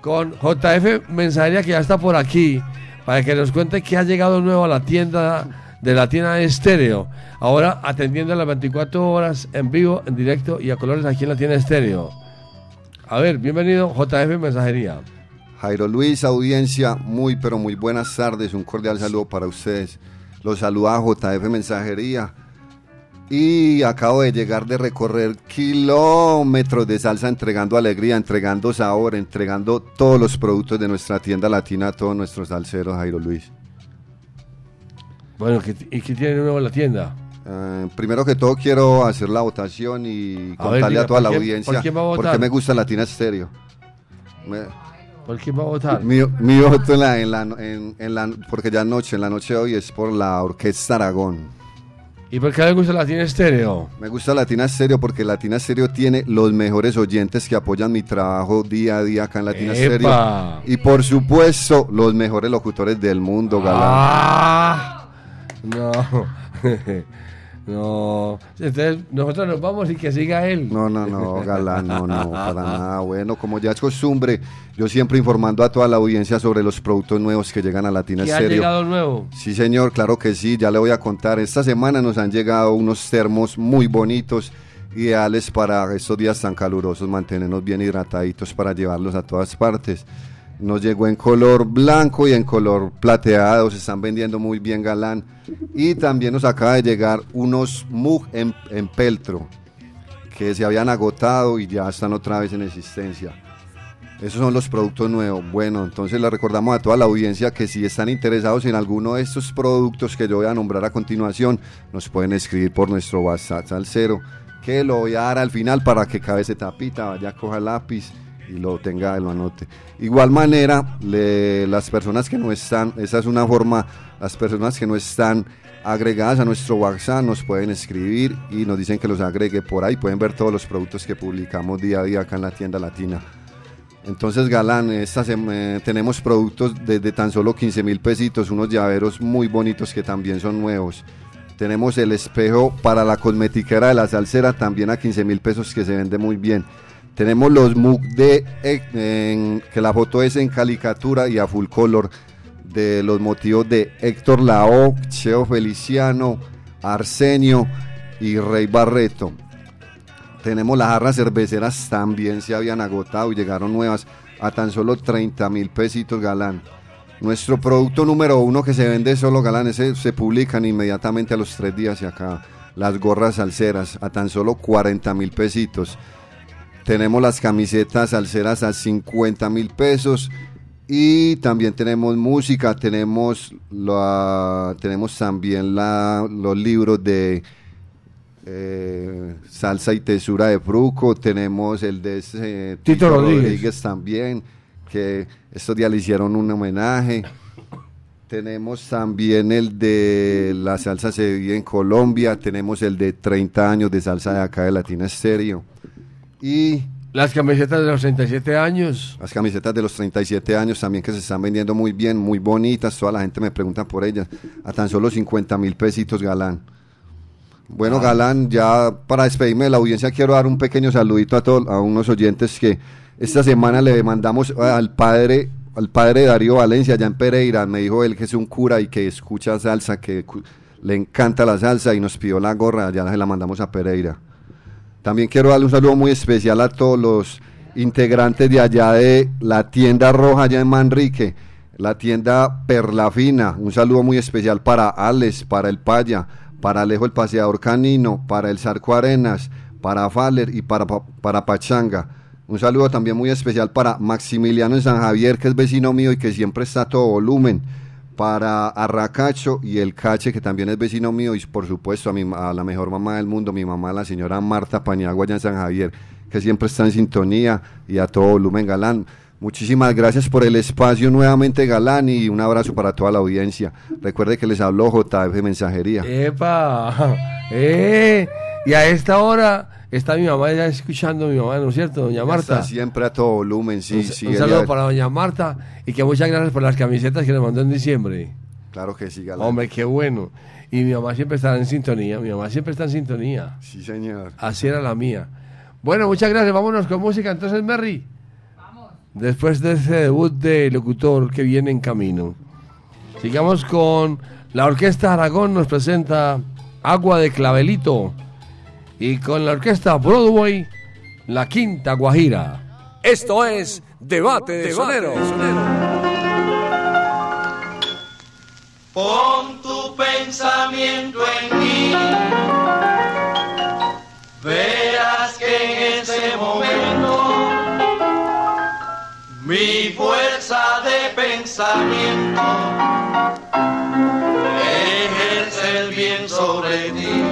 con JF Mensajería que ya está por aquí para que nos cuente qué ha llegado nuevo a la tienda de la tienda de estéreo. Ahora atendiendo a las 24 horas en vivo, en directo y a colores aquí en la tienda de estéreo. A ver, bienvenido JF Mensajería. Jairo Luis, audiencia, muy pero muy buenas tardes, un cordial saludo para ustedes. Los saluda JF Mensajería y acabo de llegar de recorrer kilómetros de salsa entregando alegría, entregando sabor, entregando todos los productos de nuestra tienda latina a todos nuestros salseros, Jairo Luis. Bueno, ¿qué- ¿y qué tiene nuevo la tienda? Eh, primero que todo quiero hacer la votación y A ver, contarle diga, a toda ¿por la quién- audiencia por quién va a por votar? qué me gusta Latina Estéreo. Me- ¿Por quién va a votar? Mi, mi voto en la, en la, en, en la- porque ya anoche, en la noche de hoy es por la Orquesta Aragón. ¿Y por qué le gusta la tienda estéreo? Me gusta Latina Stereo porque Latina Stereo tiene los mejores oyentes que apoyan mi trabajo día a día acá en Latina ¡Epa! Stereo. Y por supuesto, los mejores locutores del mundo, galán. Ah, no. (laughs) no. Entonces nosotros nos vamos y que siga él. No, no, no, galán, no, no, para nada. Bueno, como ya es costumbre, yo siempre informando a toda la audiencia sobre los productos nuevos que llegan a Latina ¿Qué ha Stereo. llegado nuevo? Sí, señor, claro que sí, ya le voy a contar. Esta semana nos han llegado unos termos muy bonitos, ideales para estos días tan calurosos, mantenernos bien hidrataditos para llevarlos a todas partes. Nos llegó en color blanco y en color plateado, se están vendiendo muy bien galán. Y también nos acaba de llegar unos mug en, en peltro, que se habían agotado y ya están otra vez en existencia. Esos son los productos nuevos. Bueno, entonces le recordamos a toda la audiencia que si están interesados en alguno de estos productos que yo voy a nombrar a continuación, nos pueden escribir por nuestro WhatsApp al cero, que lo voy a dar al final para que cabe ese tapita, vaya, coja lápiz y lo tenga, lo anote. Igual manera, las personas que no están, esa es una forma, las personas que no están agregadas a nuestro WhatsApp nos pueden escribir y nos dicen que los agregue por ahí, pueden ver todos los productos que publicamos día a día acá en la tienda latina. Entonces, Galán, eh, tenemos productos desde tan solo 15 mil pesitos, unos llaveros muy bonitos que también son nuevos. Tenemos el espejo para la cosmetiquera de la salsera, también a 15 mil pesos, que se vende muy bien. Tenemos los mug de, eh, que la foto es en caricatura y a full color, de los motivos de Héctor Lao, Cheo Feliciano, Arsenio y Rey Barreto. Tenemos las jarras cerveceras, también se habían agotado y llegaron nuevas a tan solo 30 mil pesitos galán. Nuestro producto número uno que se vende solo galán, ese se publican inmediatamente a los tres días y acá. Las gorras salseras a tan solo 40 mil pesitos. Tenemos las camisetas salseras a 50 mil pesos. Y también tenemos música, tenemos, la, tenemos también la, los libros de eh, Salsa y Tesura de Fruco, tenemos el de ese, Tito Rodríguez. también, que estos días le hicieron un homenaje. Tenemos también el de la salsa se vive en Colombia, tenemos el de 30 años de salsa de acá de Latina Estéreo. Y Las camisetas de los 37 años. las camisetas de los 37 años también que se están vendiendo muy bien, muy bonitas, toda la gente me pregunta por ellas, a tan solo 50 mil pesitos galán. Bueno, Galán, ya para despedirme de la audiencia quiero dar un pequeño saludito a todos, a unos oyentes que esta semana le mandamos al padre, al padre Darío Valencia allá en Pereira, me dijo él que es un cura y que escucha salsa, que le encanta la salsa y nos pidió la gorra, ya se la mandamos a Pereira. También quiero darle un saludo muy especial a todos los integrantes de allá de la tienda roja allá en Manrique, la tienda Perlafina. Un saludo muy especial para Alex, para el Paya, para Alejo el Paseador Canino, para el Zarco Arenas, para Faller y para, Pa- para Pachanga. Un saludo también muy especial para Maximiliano en San Javier, que es vecino mío y que siempre está a todo volumen. Para Arracacho y el Cache, que también es vecino mío, y por supuesto a, mi, a la mejor mamá del mundo, mi mamá, la señora Marta Pañagua allá en San Javier, que siempre está en sintonía y a todo volumen galán. Muchísimas gracias por el espacio nuevamente, Galán, y un abrazo para toda la audiencia. Recuerde que les habló JF Mensajería. ¡Epa! (laughs) ¡Eh! Y a esta hora está mi mamá ya escuchando, mi mamá, ¿no es cierto, doña Marta? Está siempre a todo volumen, sí, un, sí. un ella- saludo para doña Marta y que muchas gracias por las camisetas que nos mandó en diciembre. Claro que sí, Galán. Hombre, qué bueno. Y mi mamá siempre está en sintonía, mi mamá siempre está en sintonía. Sí, señor. Así era la mía. Bueno, muchas gracias. Vámonos con música entonces, Merry. Después de ese debut de locutor que viene en camino. Sigamos con la Orquesta Aragón, nos presenta Agua de Clavelito. Y con la Orquesta Broadway, La Quinta Guajira. Esto es Debate de Sonero. Pon tu pensamiento en mí. Verás que en ese momento mi fuerza de pensamiento ejerce el bien sobre ti.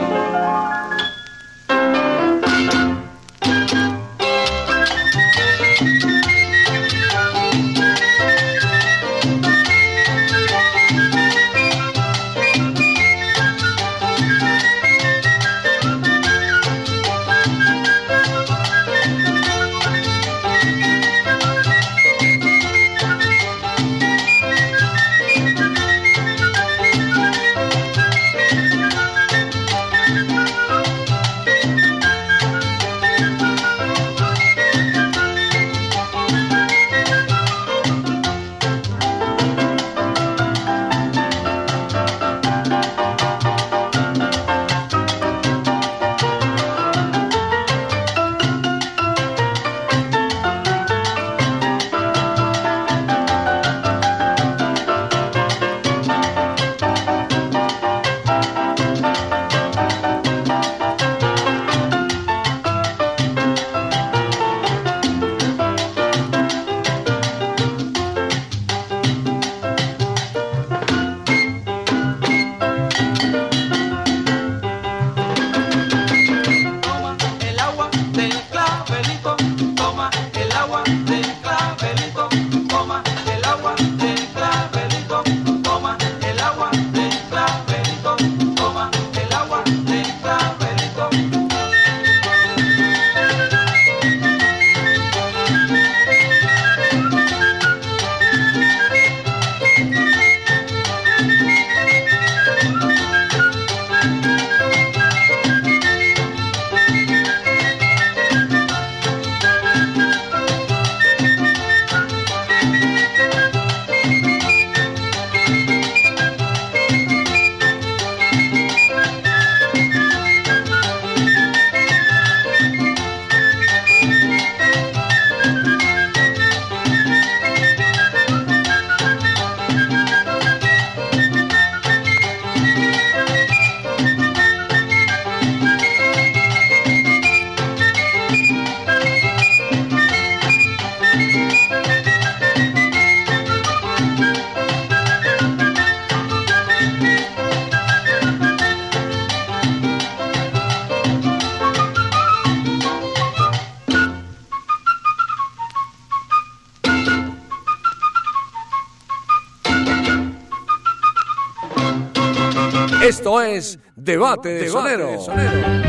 Esto es Debate de Sonero.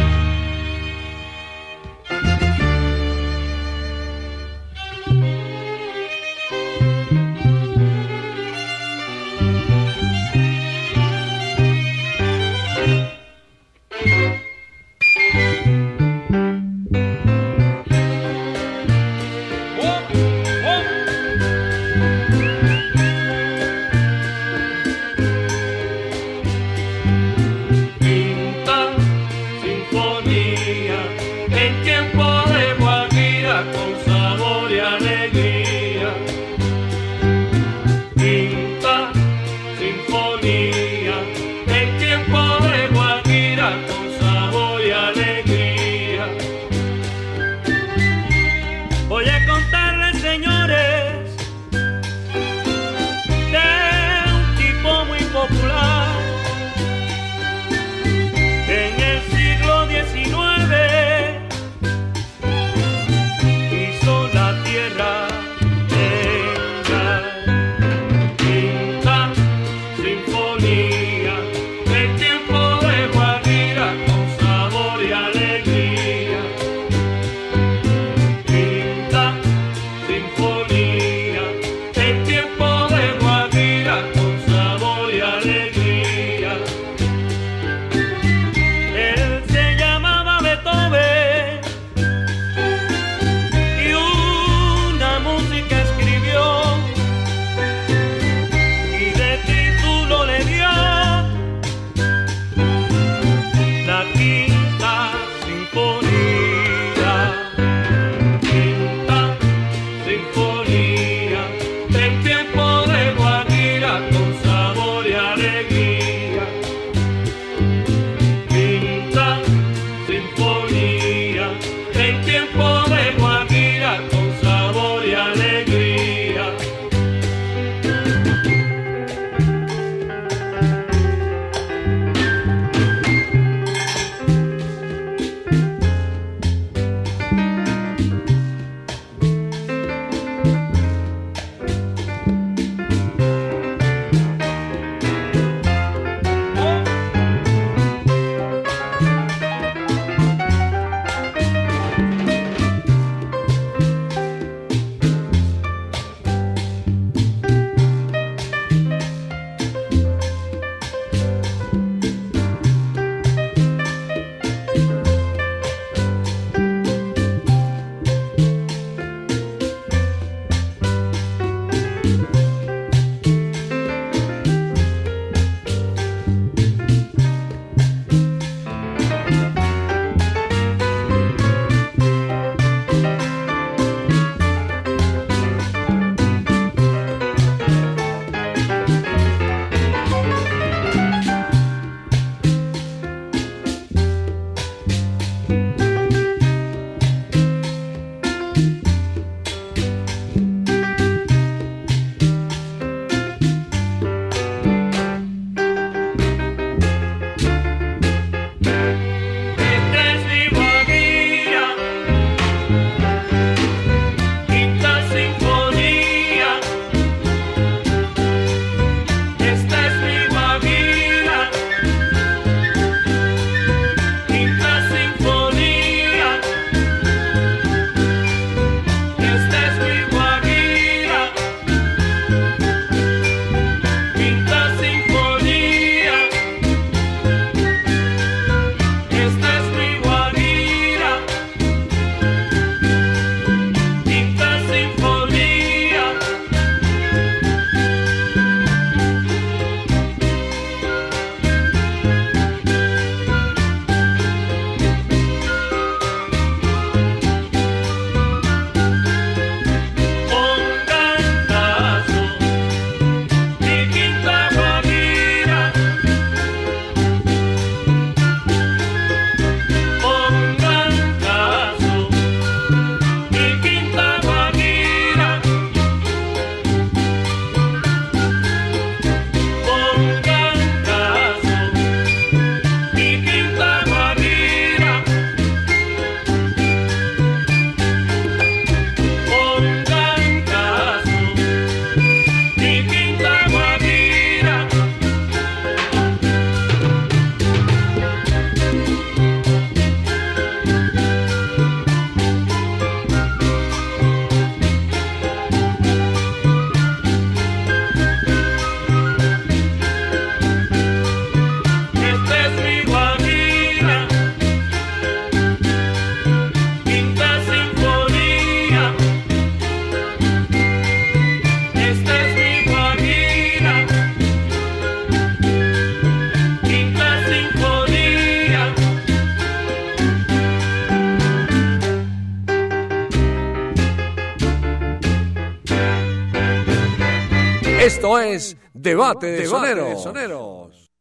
Debate de Soneros.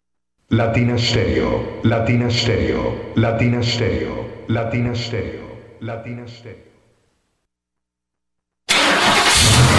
Latina Stereo, Latina Stereo, Latina Stereo, Latina Stereo, Latina Stereo.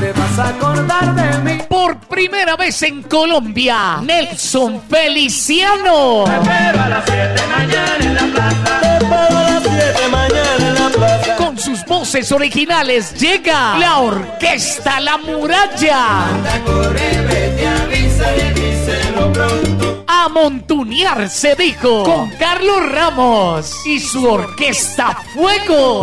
Te vas a acordar de mí. Por primera vez en Colombia, Nelson Feliciano. Pero a las 7 mañana en la plaza. Te espero a las 7 mañana en la plaza. Con sus voces originales llega la Orquesta La Muralla. Corre, vete, avísale, díselo pronto. A montunear se dijo con Carlos Ramos y su Orquesta Fuego.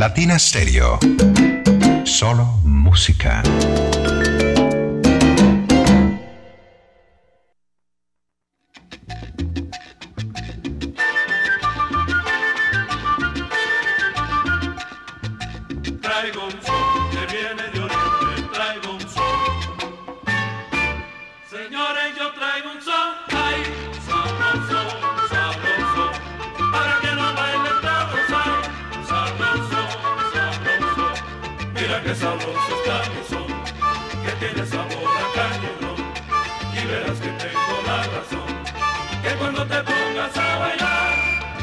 Latina Stereo. Solo música. Tiene sabor a cañón. Y verás que tengo la razón, que cuando te pongas a bailar,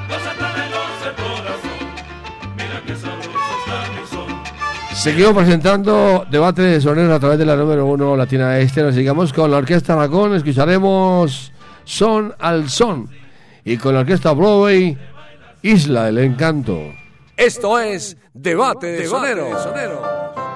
vas a tener goce corazón. Mira que sabroso está mi son. Seguimos presentando debate de soneros a través de la número uno Latina Este. Nos sigamos con la Orquesta Racón. Escucharemos Son al Son. Y con la Orquesta Broadway, Isla del Encanto. Esto es Debate de Soneros.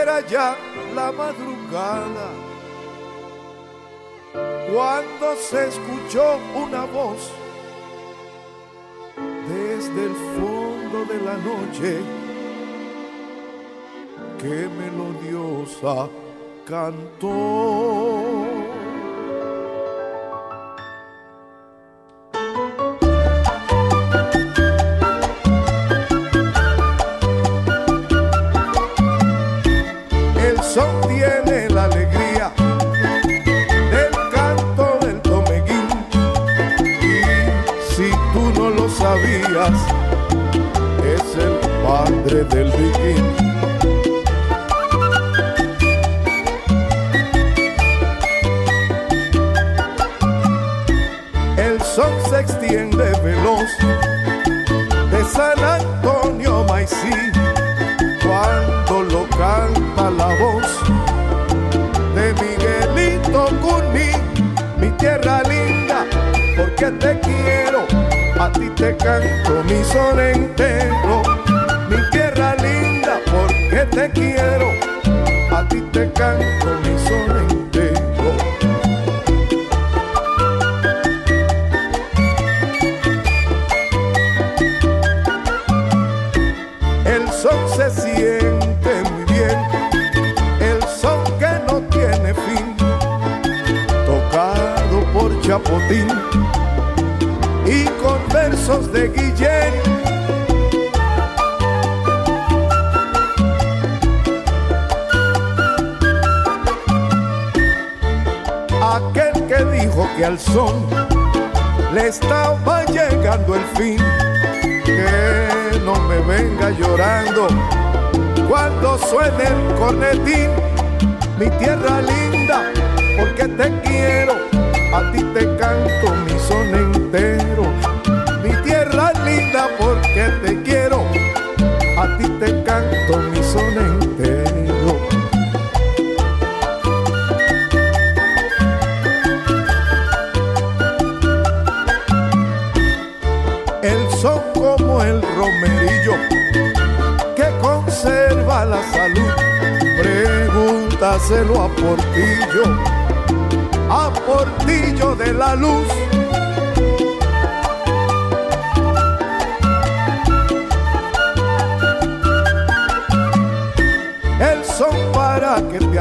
Era ya la madrugada cuando se escuchó una voz desde el fondo de la noche que melodiosa cantó. Es el padre del viquín. son se extiende veloz de San Antonio Maicí cuando lo canta la voz de Miguelito Cuní, mi tierra linda, porque te quiero, a ti te canto mi son entero, mi tierra linda, porque te quiero, a ti te canto mi son entero. El son se siente muy bien, el son que no tiene fin, tocado por Chapotín de Guillén. Aquel que dijo que al son le estaba llegando el fin que no me venga llorando cuando suene el cornetín, mi tierra linda, porque te quiero, a ti te canto mi son entero, porque te quiero, a ti te canto mi son entero. El son como el romerillo que conserva la salud. Pregúntaselo a Portillo, a Portillo de la luz.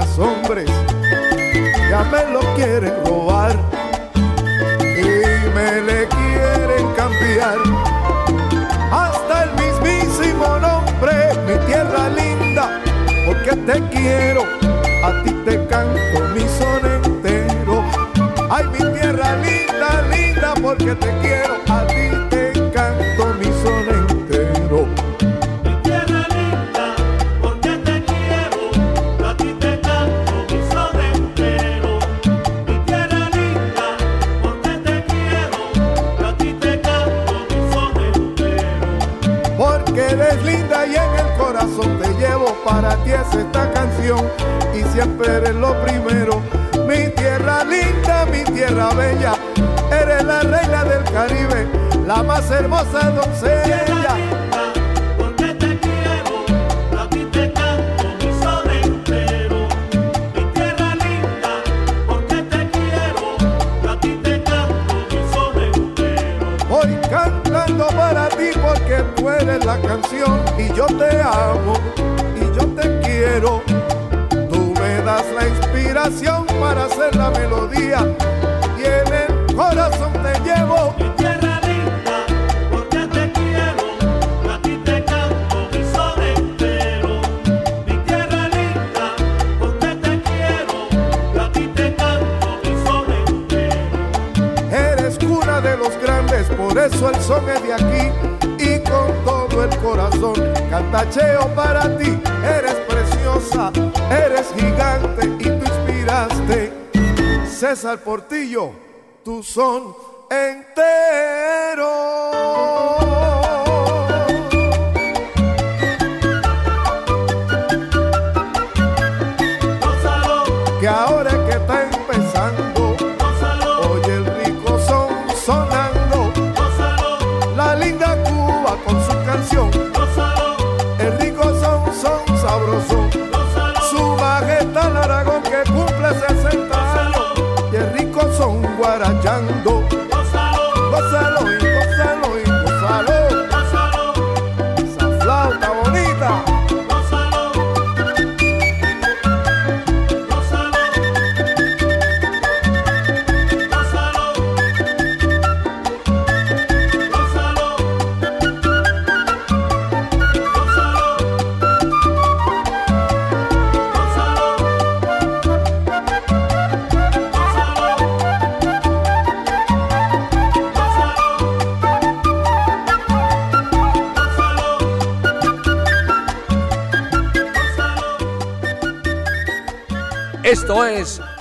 Asombres, ya me lo quieren robar y me le quieren cambiar hasta el mismísimo nombre, mi tierra linda, porque te quiero, a ti te canto mi son entero. Ay, mi tierra linda, linda, porque te quiero, a ti siempre eres lo primero. Mi tierra linda, mi tierra bella, eres la reina del Caribe, la más hermosa doncella. Inspiración para hacer la melodía y en el corazón te llevo. Mi tierra linda, porque te quiero, a ti te canto mi son entero. Mi tierra linda, porque te quiero, a ti te canto mi son entero. Eres cuna de los grandes, por eso el son es de aquí y con todo el corazón cantacheo para ti. Eres preciosa, eres gigante. César Portillo, tu son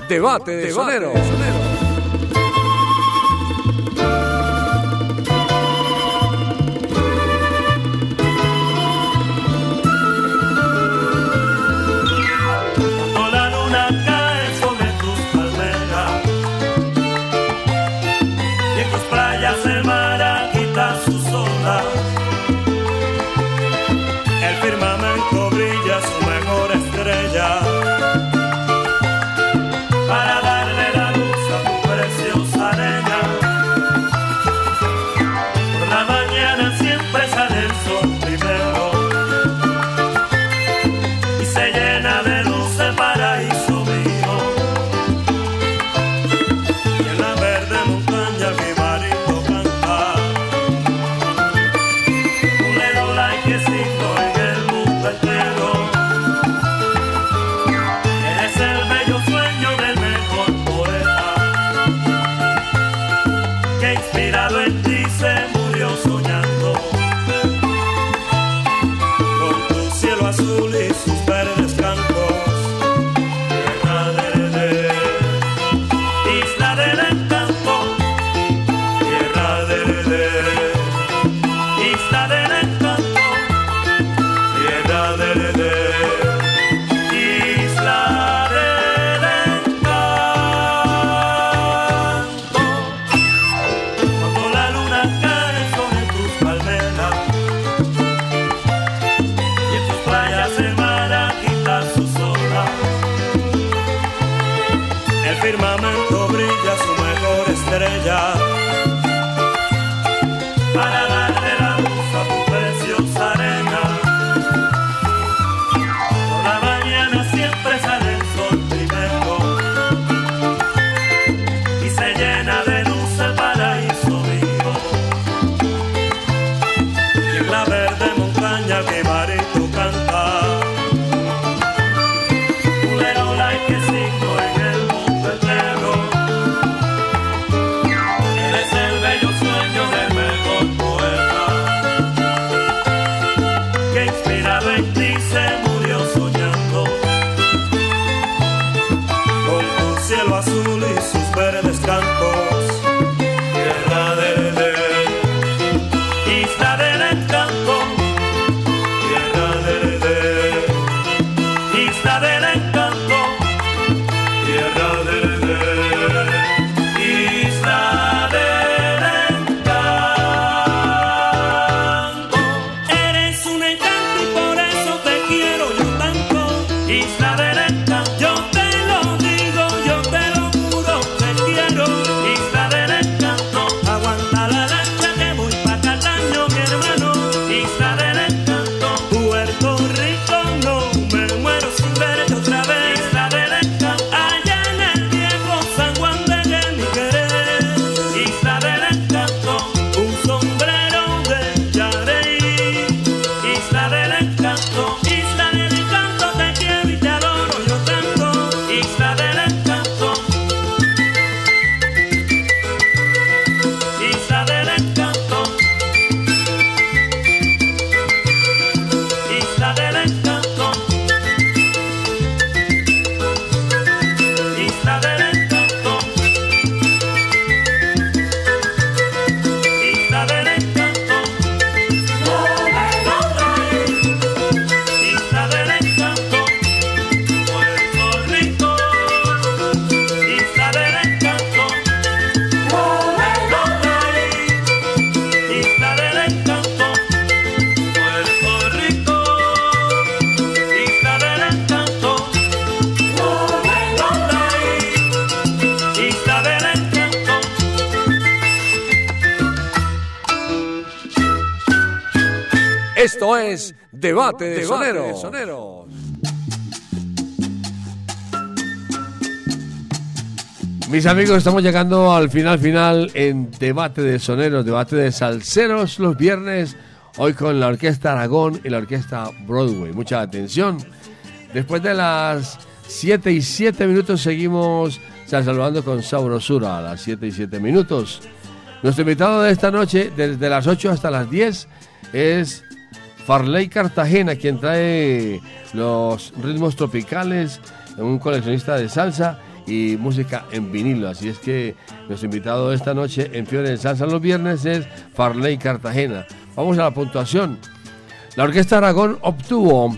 Debate de Soneros. Esto es Debate de Soneros. Mis amigos, estamos llegando al final final en Debate de Soneros, Debate de Salseros los viernes, hoy con la Orquesta Aragón y la Orquesta Broadway. Mucha atención. Después de las 7 y 7 minutos seguimos saludando con Sabrosura a las 7 y 7 minutos. Nuestro invitado de esta noche, desde las 8 hasta las 10, es Farley Cartagena, quien trae los ritmos tropicales, un coleccionista de salsa y música en vinilo. Así es que nuestro invitado esta noche en Fiore de Salsa los viernes es Farley Cartagena. Vamos a la puntuación. La Orquesta Aragón obtuvo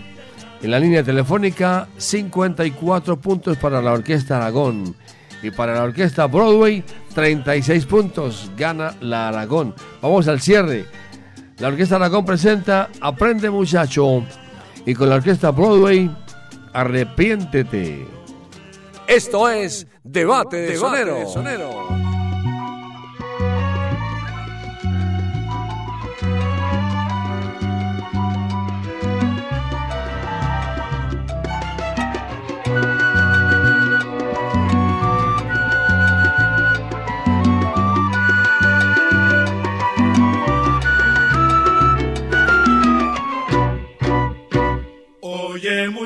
en la línea telefónica 54 puntos para la Orquesta Aragón y para la Orquesta Broadway 36 puntos. Gana la Aragón. Vamos al cierre. La Orquesta Aragón presenta Aprende muchacho y con la Orquesta Broadway Arrepiéntete. Esto es Debate de Debate de Oye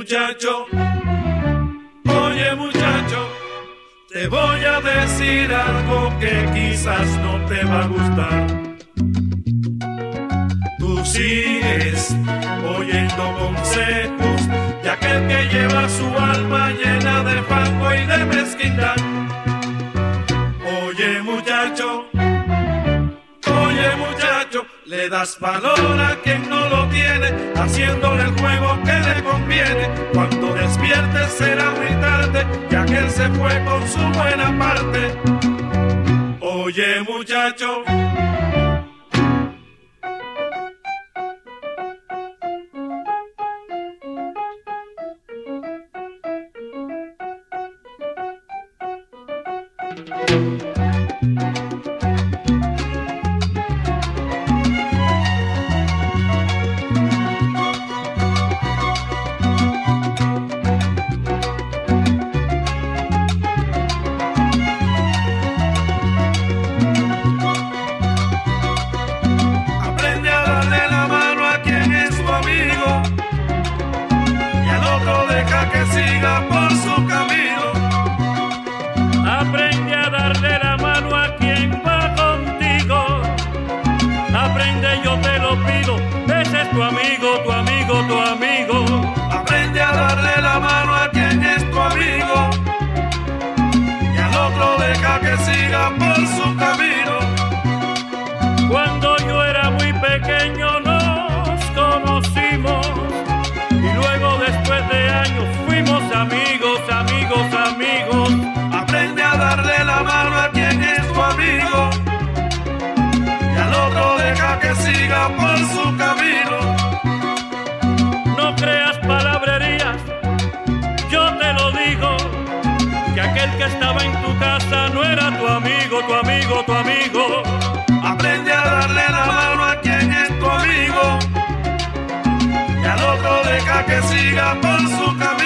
muchacho, oye muchacho, te voy a decir algo que quizás no te va a gustar. Tú sigues oyendo consejos de aquel que lleva su alma llena de fango y de mezquindad. Oye muchacho, oye muchacho, le das valor a quien no lo tiene, haciéndole el juego que le conviene. Cuando despiertes será muy tarde, ya que él se fue con su buena parte. Oye muchacho. Que aquel que estaba en tu casa no era tu amigo, tu amigo, tu amigo. Aprende a darle la mano a quien es tu amigo y al otro deja que siga por su camino.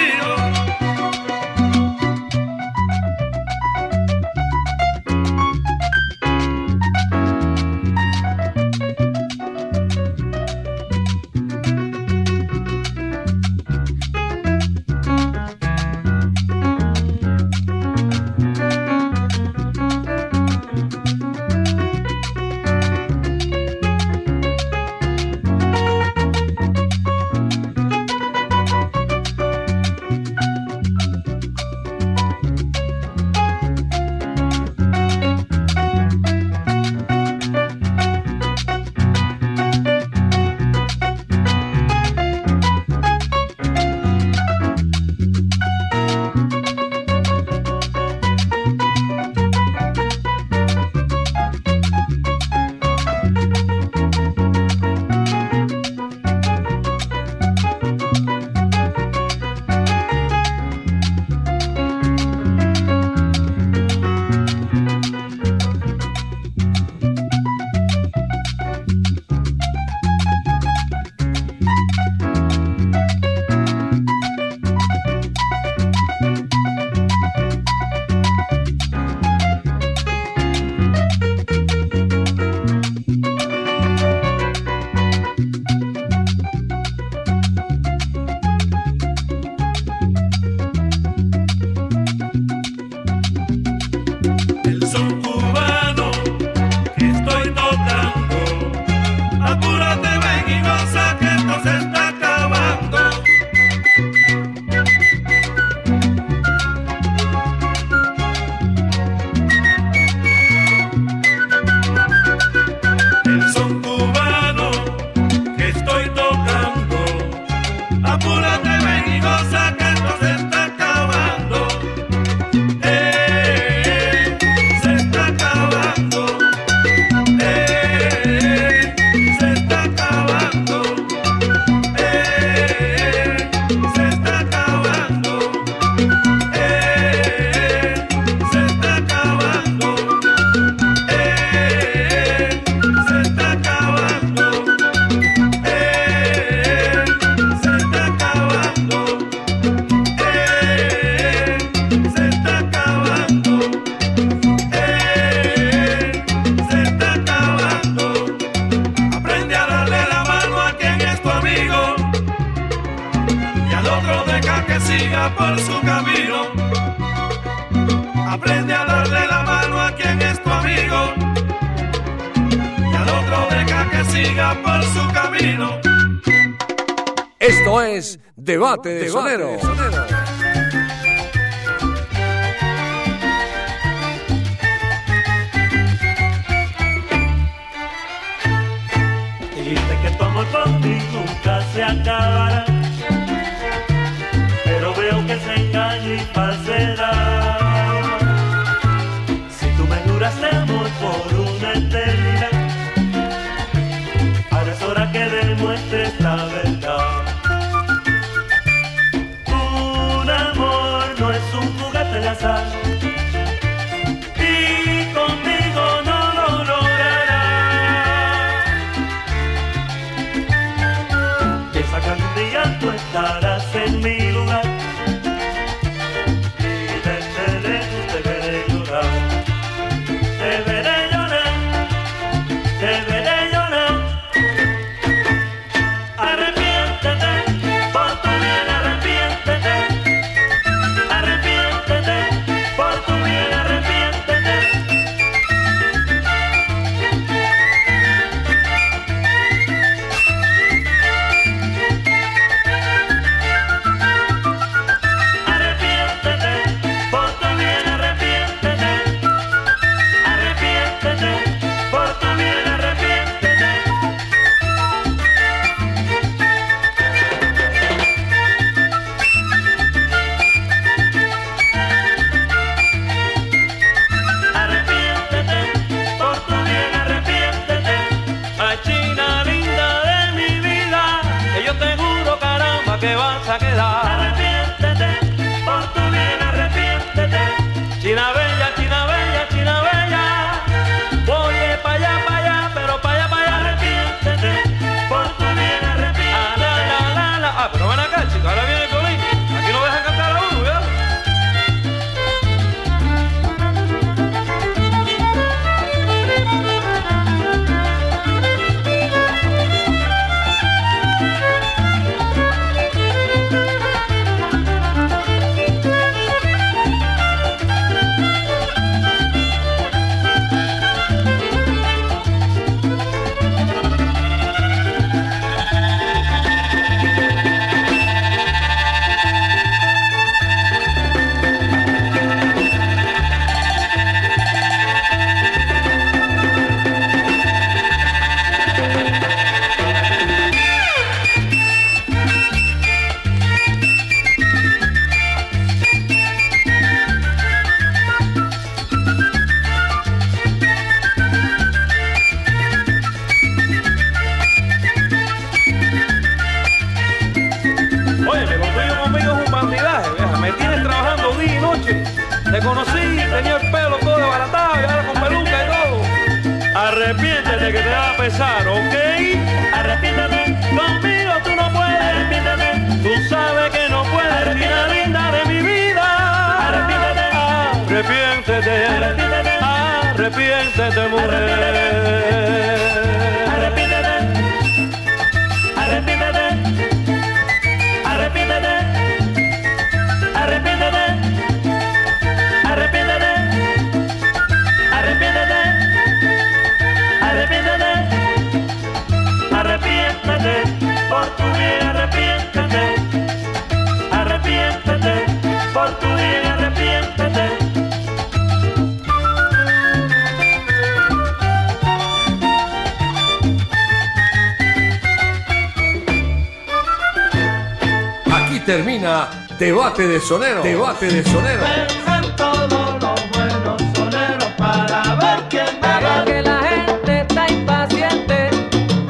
sonero. Debate de sonero. Vengan todos los buenos soneros para ver quién gana. que la gente está impaciente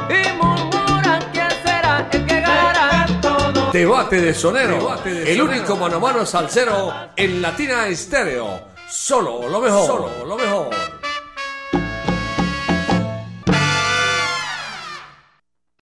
y murmuran quién será el que ganará. Debate de sonero. Debate de el sonero. único mano a mano salsero en Latina Estéreo. Solo lo mejor. Solo.